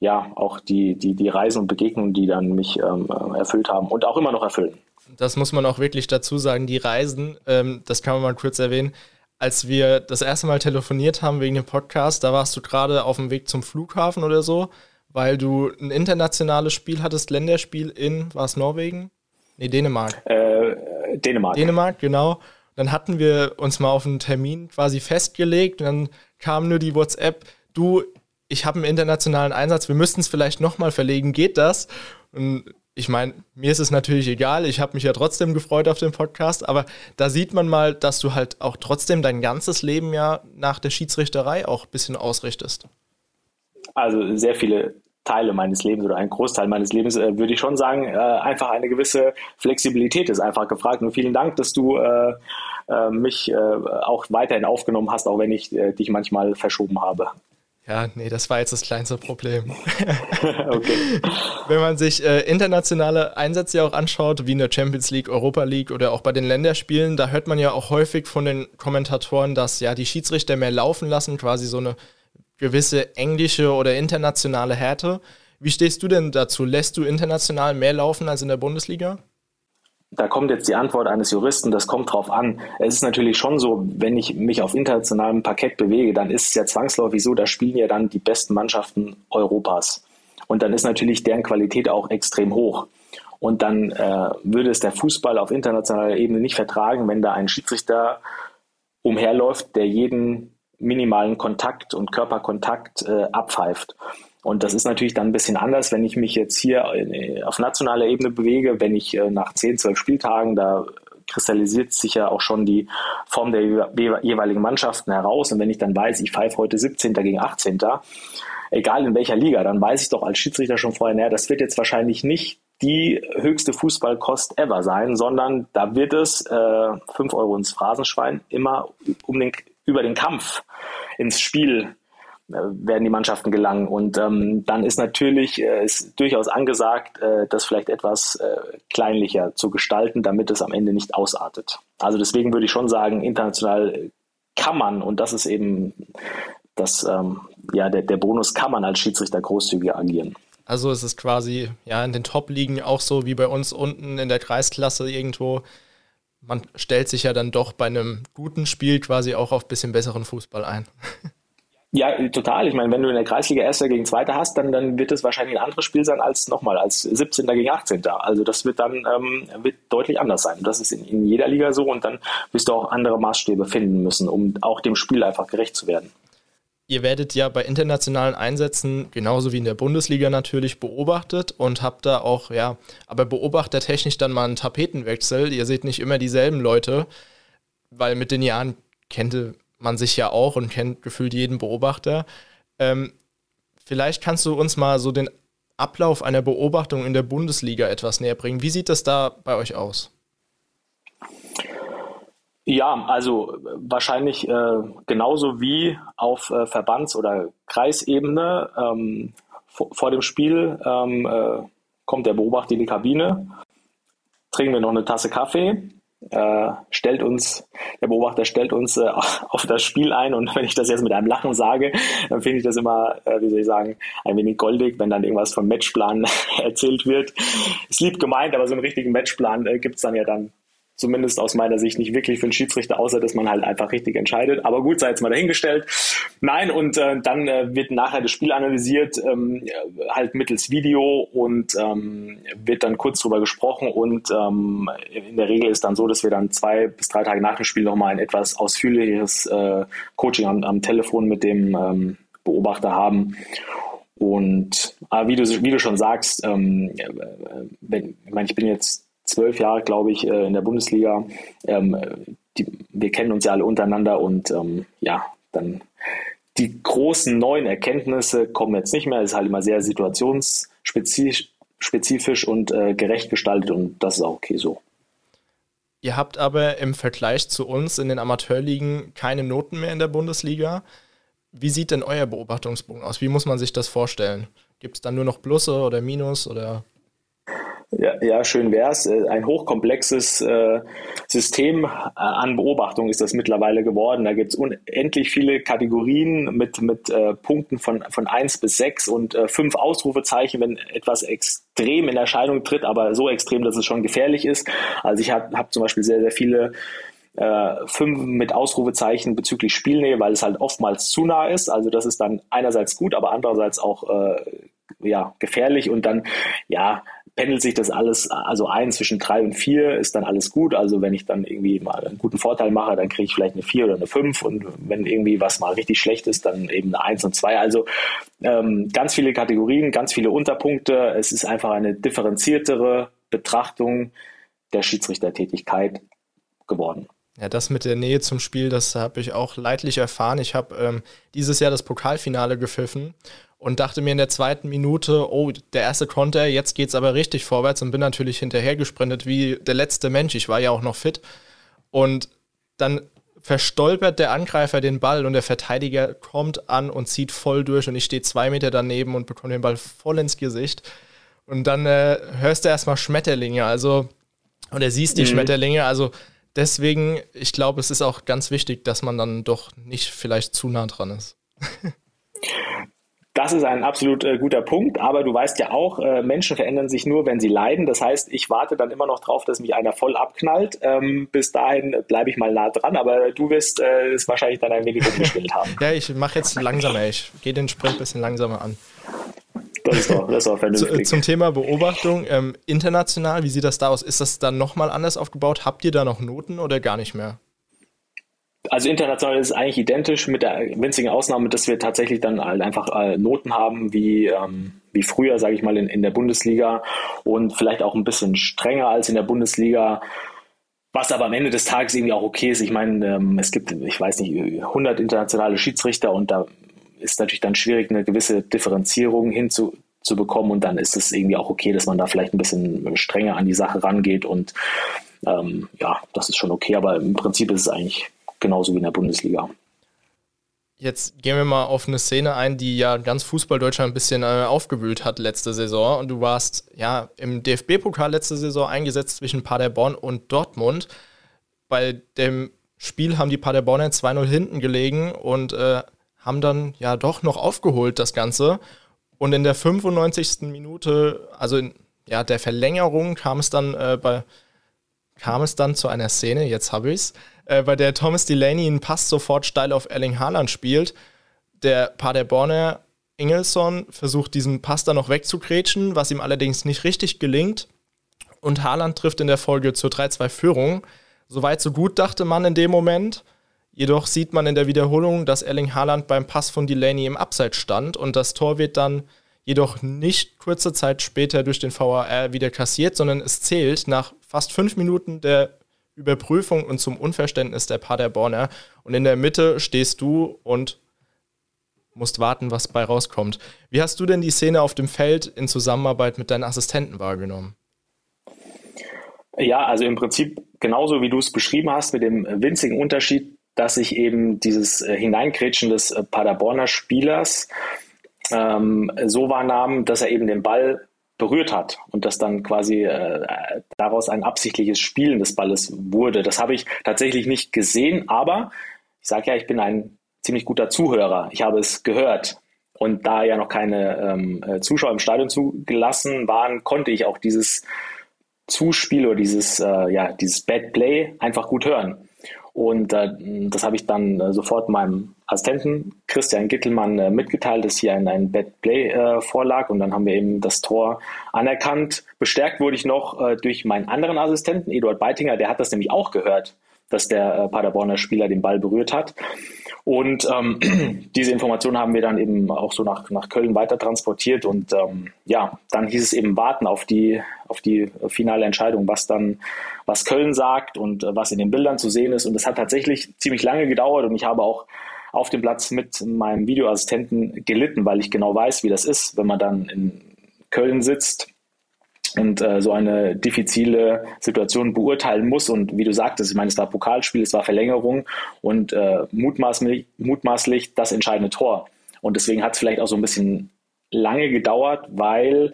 ja auch die, die, die Reisen und Begegnungen, die dann mich ähm, erfüllt haben und auch immer noch erfüllen
das muss man auch wirklich dazu sagen, die Reisen, ähm, das kann man mal kurz erwähnen. Als wir das erste Mal telefoniert haben wegen dem Podcast, da warst du gerade auf dem Weg zum Flughafen oder so, weil du ein internationales Spiel hattest, Länderspiel in, war es Norwegen? Nee, Dänemark.
Äh, Dänemark.
Dänemark, genau. Dann hatten wir uns mal auf einen Termin quasi festgelegt und dann kam nur die WhatsApp, du, ich habe einen internationalen Einsatz, wir müssten es vielleicht nochmal verlegen, geht das? Und ich meine, mir ist es natürlich egal, ich habe mich ja trotzdem gefreut auf den Podcast, aber da sieht man mal, dass du halt auch trotzdem dein ganzes Leben ja nach der Schiedsrichterei auch ein bisschen ausrichtest.
Also sehr viele Teile meines Lebens oder ein Großteil meines Lebens äh, würde ich schon sagen, äh, einfach eine gewisse Flexibilität ist einfach gefragt. Und vielen Dank, dass du äh, äh mich äh, auch weiterhin aufgenommen hast, auch wenn ich äh, dich manchmal verschoben habe.
Ja, nee, das war jetzt das kleinste Problem. <laughs> okay. <laughs> Wenn man sich äh, internationale Einsätze auch anschaut, wie in der Champions League, Europa League oder auch bei den Länderspielen, da hört man ja auch häufig von den Kommentatoren, dass ja die Schiedsrichter mehr laufen lassen, quasi so eine gewisse englische oder internationale Härte. Wie stehst du denn dazu? Lässt du international mehr laufen als in der Bundesliga?
Da kommt jetzt die Antwort eines Juristen, das kommt drauf an. Es ist natürlich schon so, wenn ich mich auf internationalem Parkett bewege, dann ist es ja zwangsläufig so, da spielen ja dann die besten Mannschaften Europas. Und dann ist natürlich deren Qualität auch extrem hoch. Und dann äh, würde es der Fußball auf internationaler Ebene nicht vertragen, wenn da ein Schiedsrichter umherläuft, der jeden minimalen Kontakt und Körperkontakt äh, abpfeift. Und das ist natürlich dann ein bisschen anders, wenn ich mich jetzt hier äh, auf nationaler Ebene bewege, wenn ich äh, nach 10, 12 Spieltagen, da kristallisiert sich ja auch schon die Form der jeweiligen Mannschaften heraus. Und wenn ich dann weiß, ich pfeife heute 17. gegen 18., egal in welcher Liga, dann weiß ich doch als Schiedsrichter schon vorher, naja, das wird jetzt wahrscheinlich nicht die höchste Fußballkost ever sein, sondern da wird es äh, 5 Euro ins Phrasenschwein immer um den, über den Kampf ins Spiel werden die Mannschaften gelangen. Und ähm, dann ist natürlich äh, ist durchaus angesagt, äh, das vielleicht etwas äh, kleinlicher zu gestalten, damit es am Ende nicht ausartet. Also deswegen würde ich schon sagen, international kann man, und das ist eben das, ähm, ja, der, der Bonus, kann man als Schiedsrichter großzügiger agieren.
Also es ist quasi ja in den Top-Ligen auch so wie bei uns unten in der Kreisklasse irgendwo. Man stellt sich ja dann doch bei einem guten Spiel quasi auch auf ein bisschen besseren Fußball ein. <laughs>
Ja, total. Ich meine, wenn du in der Kreisliga Erster gegen Zweiter hast, dann, dann wird es wahrscheinlich ein anderes Spiel sein als nochmal als 17. gegen 18. Also das wird dann ähm, wird deutlich anders sein. das ist in, in jeder Liga so und dann wirst du auch andere Maßstäbe finden müssen, um auch dem Spiel einfach gerecht zu werden.
Ihr werdet ja bei internationalen Einsätzen genauso wie in der Bundesliga natürlich beobachtet und habt da auch, ja, aber beobachtertechnisch dann mal einen Tapetenwechsel. Ihr seht nicht immer dieselben Leute, weil mit den Jahren kennt man sich ja auch und kennt gefühlt jeden Beobachter. Ähm, vielleicht kannst du uns mal so den Ablauf einer Beobachtung in der Bundesliga etwas näher bringen. Wie sieht das da bei euch aus?
Ja, also wahrscheinlich äh, genauso wie auf äh, Verbands- oder Kreisebene. Ähm, vor, dem Spiel ähm, äh, kommt der Beobachter in die Kabine, trinken wir noch eine Tasse Kaffee äh, stellt uns, der Beobachter stellt uns äh, <laughs> auf das Spiel ein und wenn ich das jetzt mit einem Lachen sage, dann finde ich das immer, äh, wie soll ich sagen, ein wenig goldig, wenn dann irgendwas vom Matchplan <laughs> erzählt wird. Ist lieb gemeint, aber so einen richtigen Matchplan äh, gibt es dann ja dann zumindest aus meiner Sicht nicht wirklich für einen Schiedsrichter, außer dass man halt einfach richtig entscheidet. Aber gut, sei jetzt mal dahingestellt. Nein, und äh, dann äh, wird nachher das Spiel analysiert, ähm, halt mittels Video und ähm, wird dann kurz drüber gesprochen und ähm, in der Regel ist dann so, dass wir dann zwei bis drei Tage nach dem Spiel nochmal ein etwas ausführlicheres äh, Coaching am, am, Telefon mit dem ähm, Beobachter haben. Und äh, wie, du, wie du schon sagst, ähm, äh, wenn, ich meine, ich bin jetzt zwölf Jahre, glaube ich, äh, in der Bundesliga. Ähm, die, wir kennen uns ja alle untereinander und ähm, ja, dann die großen neuen Erkenntnisse kommen jetzt nicht mehr. Es ist halt immer sehr situationsspezifisch und äh, gerecht gestaltet und das ist auch okay so.
Ihr habt aber im Vergleich zu uns in den Amateurligen keine Noten mehr in der Bundesliga. Wie sieht denn euer Beobachtungspunkt aus? Wie muss man sich das vorstellen? Gibt es dann nur noch Plusse oder Minus oder?
Ja, ja schön wär's. Äh, ein hochkomplexes äh, System äh, an Beobachtung ist das mittlerweile geworden. Da gibt es unendlich viele Kategorien mit, mit äh, Punkten von, von 1 bis 6 und äh, fünf Ausrufezeichen, wenn etwas extrem in Erscheinung tritt, aber so extrem, dass es schon gefährlich ist. Also ich habe hab zum Beispiel sehr, sehr viele äh, fünf mit Ausrufezeichen bezüglich Spielnähe, weil es halt oftmals zu nah ist. Also das ist dann einerseits gut, aber andererseits auch äh, ja, gefährlich und dann, ja, pendelt sich das alles, also ein zwischen drei und vier ist dann alles gut. Also wenn ich dann irgendwie mal einen guten Vorteil mache, dann kriege ich vielleicht eine vier oder eine fünf und wenn irgendwie was mal richtig schlecht ist, dann eben eine eins und zwei. Also ähm, ganz viele Kategorien, ganz viele Unterpunkte. Es ist einfach eine differenziertere Betrachtung der Schiedsrichtertätigkeit geworden.
Ja, das mit der Nähe zum Spiel, das habe ich auch leidlich erfahren. Ich habe ähm, dieses Jahr das Pokalfinale gepfiffen und dachte mir in der zweiten Minute, oh, der erste Konter, jetzt geht's aber richtig vorwärts und bin natürlich hinterher gesprintet wie der letzte Mensch. Ich war ja auch noch fit. Und dann verstolpert der Angreifer den Ball und der Verteidiger kommt an und zieht voll durch und ich stehe zwei Meter daneben und bekomme den Ball voll ins Gesicht. Und dann äh, hörst du erstmal Schmetterlinge, also, oder siehst die mhm. Schmetterlinge, also deswegen, ich glaube, es ist auch ganz wichtig, dass man dann doch nicht vielleicht zu nah dran ist. <laughs>
Das ist ein absolut äh, guter Punkt, aber du weißt ja auch, äh, Menschen verändern sich nur, wenn sie leiden. Das heißt, ich warte dann immer noch drauf, dass mich einer voll abknallt. Ähm, bis dahin bleibe ich mal nah dran, aber du wirst äh, es wahrscheinlich dann ein wenig umgespielt <laughs> haben.
ja, ich mache jetzt langsamer. Ich gehe den Sprint ein bisschen langsamer an.
Das ist doch, das ist doch vernünftig.
Zum Thema Beobachtung, ähm, international, wie sieht das da aus? Ist das dann nochmal anders aufgebaut? Habt ihr da noch Noten oder gar nicht mehr?
Also international ist es eigentlich identisch mit der winzigen Ausnahme, dass wir tatsächlich dann halt einfach äh, Noten haben wie, ähm, wie früher, sage ich mal, in, in der Bundesliga und vielleicht auch ein bisschen strenger als in der Bundesliga. Was aber am Ende des Tages irgendwie auch okay ist. Ich meine, ähm, es gibt, ich weiß nicht, 100 internationale Schiedsrichter und da ist natürlich dann schwierig, eine gewisse Differenzierung hinzubekommen und dann ist es irgendwie auch okay, dass man da vielleicht ein bisschen strenger an die Sache rangeht und ähm, ja, das ist schon okay, aber im Prinzip ist es eigentlich genauso wie in der Bundesliga.
Jetzt gehen wir mal auf eine Szene ein, die ja ganz Fußball-Deutschland ein bisschen äh, aufgewühlt hat letzte Saison. Und du warst ja im DFB-Pokal letzte Saison eingesetzt zwischen Paderborn und Dortmund. Bei dem Spiel haben die Paderborner 2-0 hinten gelegen und äh, haben dann ja doch noch aufgeholt das Ganze. Und in der 95. Minute, also in ja, der Verlängerung, kam es dann äh, bei kam es dann zu einer Szene, jetzt habe ich es, äh, bei der Thomas Delaney einen Pass sofort steil auf Erling Haaland spielt. Der Paderborner Ingelsson versucht diesen Pass dann noch wegzukretschen, was ihm allerdings nicht richtig gelingt. Und Haaland trifft in der Folge zur 3-2-Führung. Soweit so gut, dachte man in dem Moment. Jedoch sieht man in der Wiederholung, dass Erling Haaland beim Pass von Delaney im Abseits stand und das Tor wird dann jedoch nicht kurze Zeit später durch den VAR wieder kassiert, sondern es zählt nach fast fünf Minuten der Überprüfung und zum Unverständnis der Paderborner. Und in der Mitte stehst du und musst warten, was bei rauskommt. Wie hast du denn die Szene auf dem Feld in Zusammenarbeit mit deinen Assistenten wahrgenommen?
Ja, also im Prinzip genauso wie du es beschrieben hast, mit dem winzigen Unterschied, dass sich eben dieses äh, Hineingrätschen des äh, Paderborner Spielers ähm, so wahrnahm, dass er eben den Ball berührt hat und dass dann quasi äh, daraus ein absichtliches Spielen des Balles wurde. Das habe ich tatsächlich nicht gesehen, aber ich sage ja, ich bin ein ziemlich guter Zuhörer. Ich habe es gehört. Und da ja noch keine ähm, äh, Zuschauer im Stadion zugelassen waren, konnte ich auch dieses Zuspiel oder dieses, äh, ja, dieses Bad Play einfach gut hören. Und äh, das habe ich dann äh, sofort meinem Assistenten Christian Gittelmann äh, mitgeteilt, dass hier ein, ein Bad Play äh, vorlag. Und dann haben wir eben das Tor anerkannt. Bestärkt wurde ich noch äh, durch meinen anderen Assistenten, Eduard Beitinger, der hat das nämlich auch gehört, dass der äh, Paderborner Spieler den Ball berührt hat. Und ähm, <clears throat> diese Information haben wir dann eben auch so nach, nach Köln weiter transportiert. Und ähm, ja, dann hieß es eben warten auf die, auf die finale Entscheidung, was dann, was Köln sagt und äh, was in den Bildern zu sehen ist. Und das hat tatsächlich ziemlich lange gedauert und ich habe auch auf dem Platz mit meinem Videoassistenten gelitten, weil ich genau weiß, wie das ist, wenn man dann in Köln sitzt und äh, so eine diffizile Situation beurteilen muss. Und wie du sagtest, ich meine, es war Pokalspiel, es war Verlängerung und äh, mutmaßlich, mutmaßlich das entscheidende Tor. Und deswegen hat es vielleicht auch so ein bisschen lange gedauert, weil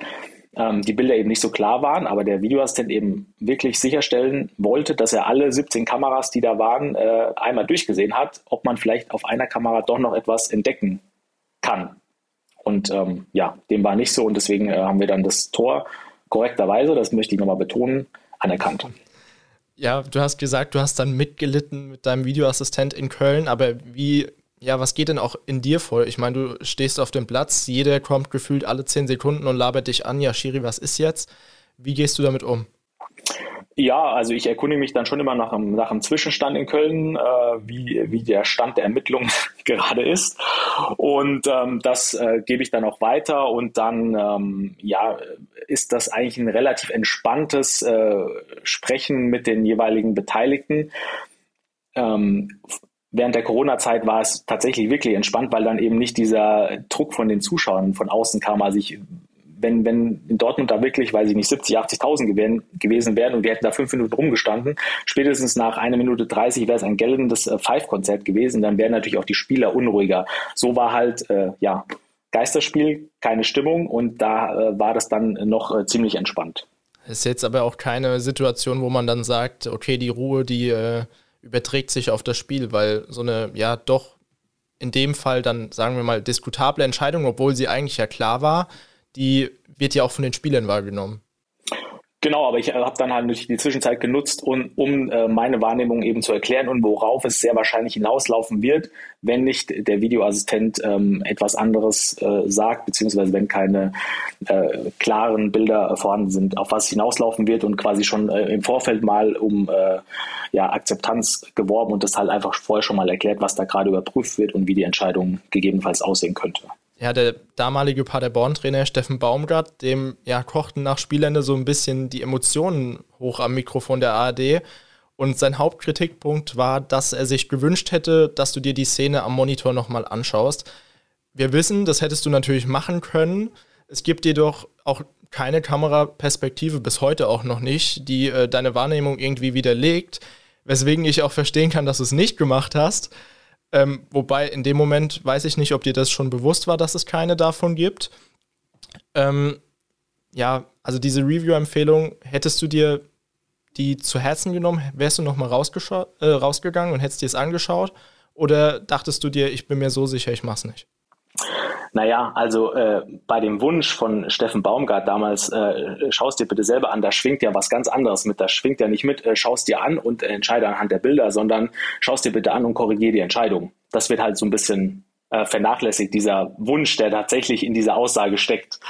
ähm, die Bilder eben nicht so klar waren, aber der Videoassistent eben wirklich sicherstellen wollte, dass er alle 17 Kameras, die da waren, äh, einmal durchgesehen hat, ob man vielleicht auf einer Kamera doch noch etwas entdecken kann. Und ähm, ja, dem war nicht so und deswegen äh, haben wir dann das Tor korrekterweise, das möchte ich nochmal betonen, anerkannt.
Ja, du hast gesagt, du hast dann mitgelitten mit deinem Videoassistent in Köln, aber wie, ja, was geht denn auch in dir vor? Ich meine, du stehst auf dem Platz, jeder kommt gefühlt alle zehn Sekunden und labert dich an, ja, Shiri, was ist jetzt? Wie gehst du damit um?
Ja, also ich erkundige mich dann schon immer nach einem, nach einem Zwischenstand in Köln, äh, wie, wie der Stand der Ermittlungen <laughs> gerade ist. Und ähm, das äh, gebe ich dann auch weiter. Und dann ähm, ja, ist das eigentlich ein relativ entspanntes äh, Sprechen mit den jeweiligen Beteiligten. Ähm, während der Corona-Zeit war es tatsächlich wirklich entspannt, weil dann eben nicht dieser Druck von den Zuschauern von außen kam. Also ich wenn, wenn in Dortmund da wirklich, weiß ich nicht, 70, 80.000 gewesen, wären und wir hätten da fünf Minuten rumgestanden, spätestens nach einer Minute 30 wäre es ein geltendes äh, Five-Konzert gewesen, dann wären natürlich auch die Spieler unruhiger. So war halt, äh, ja, Geisterspiel, keine Stimmung und da äh, war das dann noch äh, ziemlich entspannt.
Ist jetzt aber auch keine Situation, wo man dann sagt, okay, die Ruhe, die äh, überträgt sich auf das Spiel, weil so eine, ja, doch in dem Fall dann, sagen wir mal, diskutable Entscheidung, obwohl sie eigentlich ja klar war, die wird ja auch von den Spielern wahrgenommen.
Genau, aber ich äh, habe dann halt die Zwischenzeit genutzt, um, um äh, meine Wahrnehmung eben zu erklären und worauf es sehr wahrscheinlich hinauslaufen wird, wenn nicht der Videoassistent ähm, etwas anderes äh, sagt, beziehungsweise wenn keine äh, klaren Bilder vorhanden sind, auf was hinauslaufen wird und quasi schon äh, im Vorfeld mal um äh, ja, Akzeptanz geworben und das halt einfach vorher schon mal erklärt, was da gerade überprüft wird und wie die Entscheidung gegebenenfalls aussehen könnte
ja, der damalige Paderborn-Trainer Steffen Baumgart, dem ja, kochten nach Spielende so ein bisschen die Emotionen hoch am Mikrofon der ARD. Und sein Hauptkritikpunkt war, dass er sich gewünscht hätte, dass du dir die Szene am Monitor nochmal anschaust. Wir wissen, das hättest du natürlich machen können. Es gibt jedoch auch keine Kameraperspektive, bis heute auch noch nicht, die äh, deine Wahrnehmung irgendwie widerlegt. Weswegen ich auch verstehen kann, dass du es nicht gemacht hast. Ähm, wobei in dem Moment weiß ich nicht, ob dir das schon bewusst war, dass es keine davon gibt. Ähm, ja, also diese Review-Empfehlung, hättest du dir die zu Herzen genommen, wärst du nochmal äh, rausgegangen und hättest dir es angeschaut? Oder dachtest du dir, ich bin mir so sicher, ich mach's nicht?
Naja, also äh, bei dem Wunsch von Steffen Baumgart damals, äh, schaust dir bitte selber an, da schwingt ja was ganz anderes mit. Da schwingt ja nicht mit, äh, schaust dir an und entscheide anhand der Bilder, sondern schaust dir bitte an und korrigiere die Entscheidung. Das wird halt so ein bisschen äh, vernachlässigt, dieser Wunsch, der tatsächlich in dieser Aussage steckt.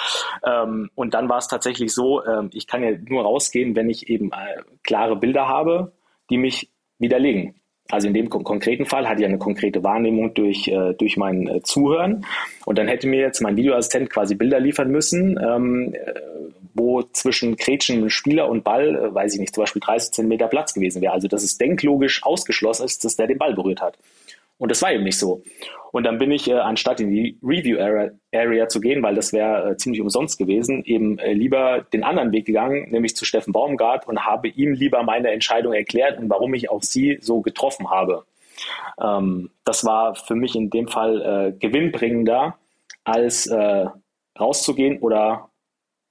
Ähm, und dann war es tatsächlich so, äh, ich kann ja nur rausgehen, wenn ich eben äh, klare Bilder habe, die mich widerlegen. Also in dem konkreten Fall hatte ich eine konkrete Wahrnehmung durch, äh, durch mein äh, Zuhören. Und dann hätte mir jetzt mein Videoassistent quasi Bilder liefern müssen, ähm, äh, wo zwischen Gretchen, Spieler und Ball, äh, weiß ich nicht, zum Beispiel 30 Zentimeter Platz gewesen wäre. Also dass es denklogisch ausgeschlossen ist, dass der den Ball berührt hat. Und das war eben nicht so. Und dann bin ich, äh, anstatt in die Review Area, zu gehen, weil das wäre äh, ziemlich umsonst gewesen, eben äh, lieber den anderen Weg gegangen, nämlich zu Steffen Baumgart und habe ihm lieber meine Entscheidung erklärt und warum ich auch sie so getroffen habe. Ähm, das war für mich in dem Fall äh, gewinnbringender, als äh, rauszugehen oder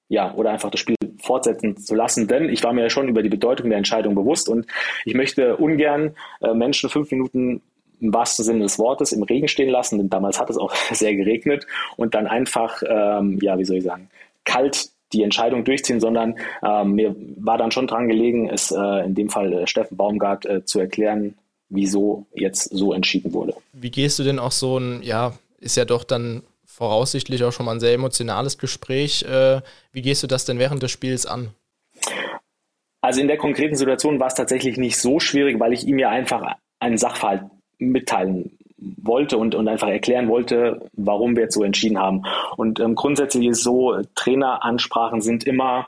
ja, oder einfach das Spiel fortsetzen zu lassen, denn ich war mir ja schon über die Bedeutung der Entscheidung bewusst und ich möchte ungern äh, Menschen fünf Minuten im wahrsten Sinne des Wortes im Regen stehen lassen, denn damals hat es auch <laughs> sehr geregnet und dann einfach, ähm, ja, wie soll ich sagen, kalt die Entscheidung durchziehen, sondern ähm, mir war dann schon dran gelegen, es äh, in dem Fall äh, Steffen Baumgart äh, zu erklären, wieso jetzt so entschieden wurde.
Wie gehst du denn auch so ein, ja, ist ja doch dann voraussichtlich auch schon mal ein sehr emotionales Gespräch. Äh, wie gehst du das denn während des Spiels an?
Also in der konkreten Situation war es tatsächlich nicht so schwierig, weil ich ihm ja einfach einen Sachverhalt mitteilen wollte und, und einfach erklären wollte, warum wir jetzt so entschieden haben. Und ähm, grundsätzlich ist so, Traineransprachen sind immer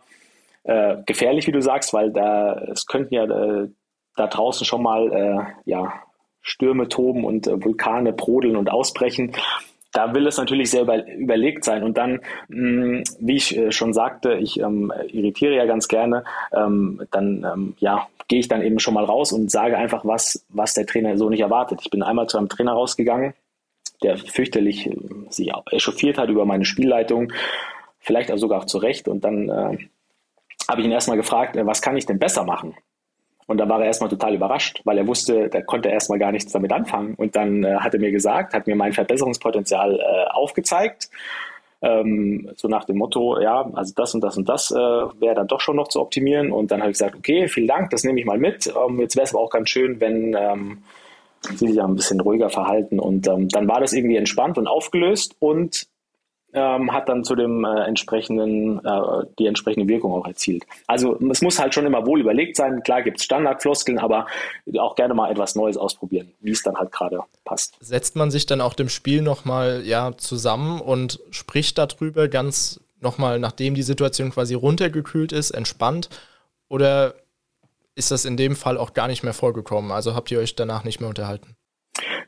äh, gefährlich, wie du sagst, weil da es könnten ja äh, da draußen schon mal äh, ja, Stürme toben und äh, Vulkane brodeln und ausbrechen da will es natürlich sehr über, überlegt sein. Und dann, mh, mm, wie ich äh, schon sagte, ich ähm, irritiere ja ganz gerne, ähm, dann ähm, ja, gehe ich dann eben schon mal raus und sage einfach, was, was der Trainer so nicht erwartet. Ich bin einmal zu einem Trainer rausgegangen, der fürchterlich äh, sich echauffiert hat über meine Spielleitung, vielleicht auch sogar zu Recht. Und dann äh, habe ich ihn erstmal gefragt, äh, was kann ich denn besser machen? Und da war er erstmal total überrascht, weil er wusste, da konnte er erstmal gar nichts damit anfangen. Und dann äh, hat er mir gesagt, hat mir mein Verbesserungspotenzial äh, aufgezeigt. Ähm, so nach dem Motto, ja, also das und das und das äh, wäre dann doch schon noch zu optimieren. Und dann habe ich gesagt, okay, vielen Dank, das nehme ich mal mit. Ähm, jetzt wäre es aber auch ganz schön, wenn ähm, sie sich ein bisschen ruhiger verhalten. Und ähm, dann war das irgendwie entspannt und aufgelöst und ähm, hat dann zu dem äh, entsprechenden, äh, die entsprechende Wirkung auch erzielt. Also es muss halt schon immer wohl überlegt sein. Klar gibt es Standardfloskeln, aber auch gerne mal etwas Neues ausprobieren, wie es dann halt gerade passt.
Setzt man sich dann auch dem Spiel nochmal ja, zusammen und spricht darüber ganz nochmal, nachdem die Situation quasi runtergekühlt ist, entspannt? Oder ist das in dem Fall auch gar nicht mehr vorgekommen? Also habt ihr euch danach nicht mehr unterhalten?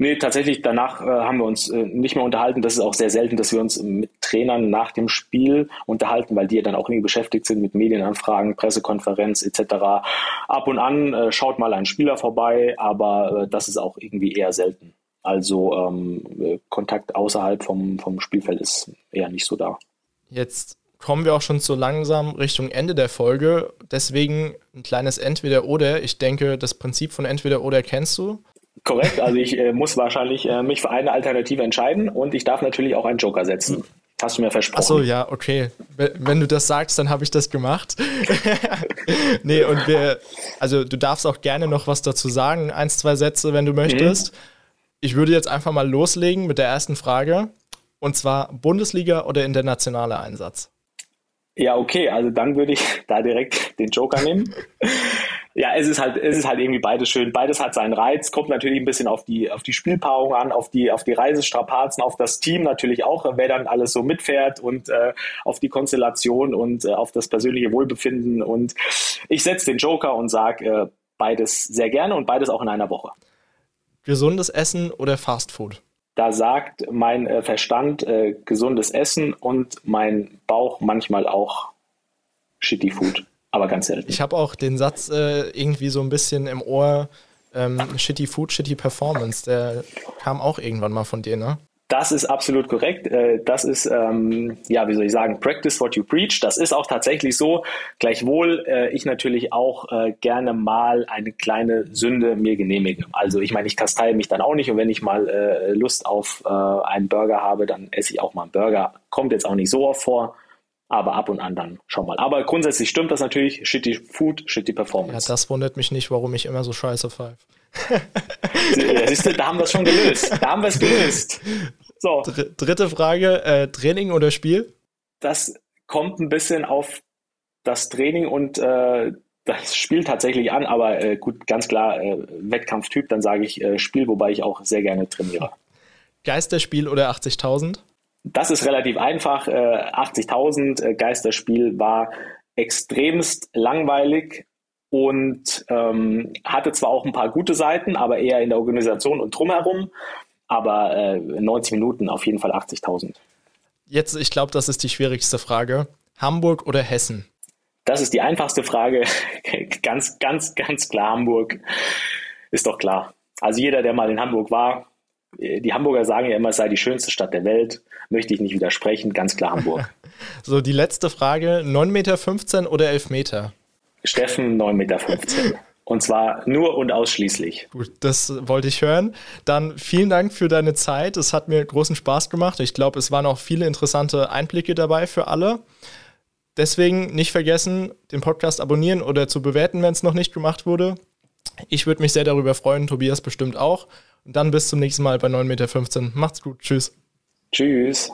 Nee, tatsächlich, danach äh, haben wir uns äh, nicht mehr unterhalten. Das ist auch sehr selten, dass wir uns mit Trainern nach dem Spiel unterhalten, weil die ja dann auch irgendwie beschäftigt sind mit Medienanfragen, Pressekonferenz etc. Ab und an äh, schaut mal ein Spieler vorbei, aber äh, das ist auch irgendwie eher selten. Also ähm, Kontakt außerhalb vom, vom Spielfeld ist eher nicht so da.
Jetzt kommen wir auch schon so langsam Richtung Ende der Folge. Deswegen ein kleines Entweder-Oder. Ich denke, das Prinzip von Entweder-Oder kennst du.
Korrekt, also ich äh, muss wahrscheinlich äh, mich für eine Alternative entscheiden und ich darf natürlich auch einen Joker setzen. Hast du mir versprochen.
Achso, ja, okay. Wenn du das sagst, dann habe ich das gemacht. <laughs> nee, und wir, also du darfst auch gerne noch was dazu sagen, eins, zwei Sätze, wenn du möchtest. Mhm. Ich würde jetzt einfach mal loslegen mit der ersten Frage. Und zwar Bundesliga oder internationaler Einsatz?
Ja, okay, also dann würde ich da direkt den Joker nehmen. ja, es ist halt, es ist halt irgendwie beides schön. Beides hat seinen Reiz, kommt natürlich ein bisschen auf die, auf die Spielpaarung an, auf die, auf die Reisestrapazen, auf das Team natürlich auch, wer dann alles so mitfährt und äh, auf die Konstellation und äh, auf das persönliche Wohlbefinden. Und ich setze den Joker und sage äh, beides sehr gerne und beides auch in einer Woche.
Gesundes Essen oder Fast Food?
Da sagt mein äh, Verstand äh, gesundes Essen und mein Bauch manchmal auch Shitty Food aber ganz selten.
Ich habe auch den Satz äh, irgendwie so ein bisschen im Ohr, ähm, Shitty Food, Shitty Performance, der kam auch irgendwann mal von dir, ne?
Das ist absolut korrekt. Äh, das ist, ähm, ja, wie soll ich sagen, practice what you preach. Das ist auch tatsächlich so. Gleichwohl äh, ich natürlich auch äh, gerne mal eine kleine Sünde mir genehmige. Also ich meine, ich kasteile mich dann auch nicht und wenn ich mal äh, Lust auf äh, einen Burger habe, dann esse ich auch mal einen Burger. Kommt jetzt auch nicht so oft vor aber ab und an dann schon mal. Aber grundsätzlich stimmt das natürlich. Shitty Food, shitty Performance.
Ja, das wundert mich nicht, warum ich immer so scheiße pfeife.
Siehst du, da haben wir es schon gelöst. Da haben wir es gelöst.
So. Dr dritte Frage, äh, Training oder Spiel?
Das kommt ein bisschen auf das Training und äh, das Spiel tatsächlich an, aber äh, gut, ganz klar, äh, Wettkampftyp, dann sage ich äh, Spiel, wobei ich auch sehr gerne trainiere.
Geisterspiel oder 80.000?
Das ist relativ einfach. 80.000 äh, äh, Geisterspiel war extremst langweilig und ähm, hatte zwar auch ein paar gute Seiten, aber eher in der Organisation und drumherum. Aber äh, 90 Minuten auf jeden Fall 80.000.
Jetzt, ich glaube, das ist die schwierigste Frage. Hamburg oder Hessen?
Das ist die einfachste Frage. <laughs> ganz, ganz, ganz klar Hamburg. Ist doch klar. Also jeder, der mal in Hamburg war, die Hamburger sagen ja immer, es sei die schönste Stadt der Welt. Möchte ich nicht widersprechen, ganz klar Hamburg. <laughs>
so, die letzte Frage: 9,15 Meter oder 11 Meter?
Steffen, 9,15 Meter. Und zwar nur und ausschließlich.
Gut, das wollte ich hören. Dann vielen Dank für deine Zeit. Es hat mir großen Spaß gemacht. Ich glaube, es waren auch viele interessante Einblicke dabei für alle. Deswegen nicht vergessen, den Podcast abonnieren oder zu bewerten, wenn es noch nicht gemacht wurde. Ich würde mich sehr darüber freuen, Tobias bestimmt auch. Und dann bis zum nächsten Mal bei 9,15 Meter. Macht's gut. Tschüss.
Tschüss.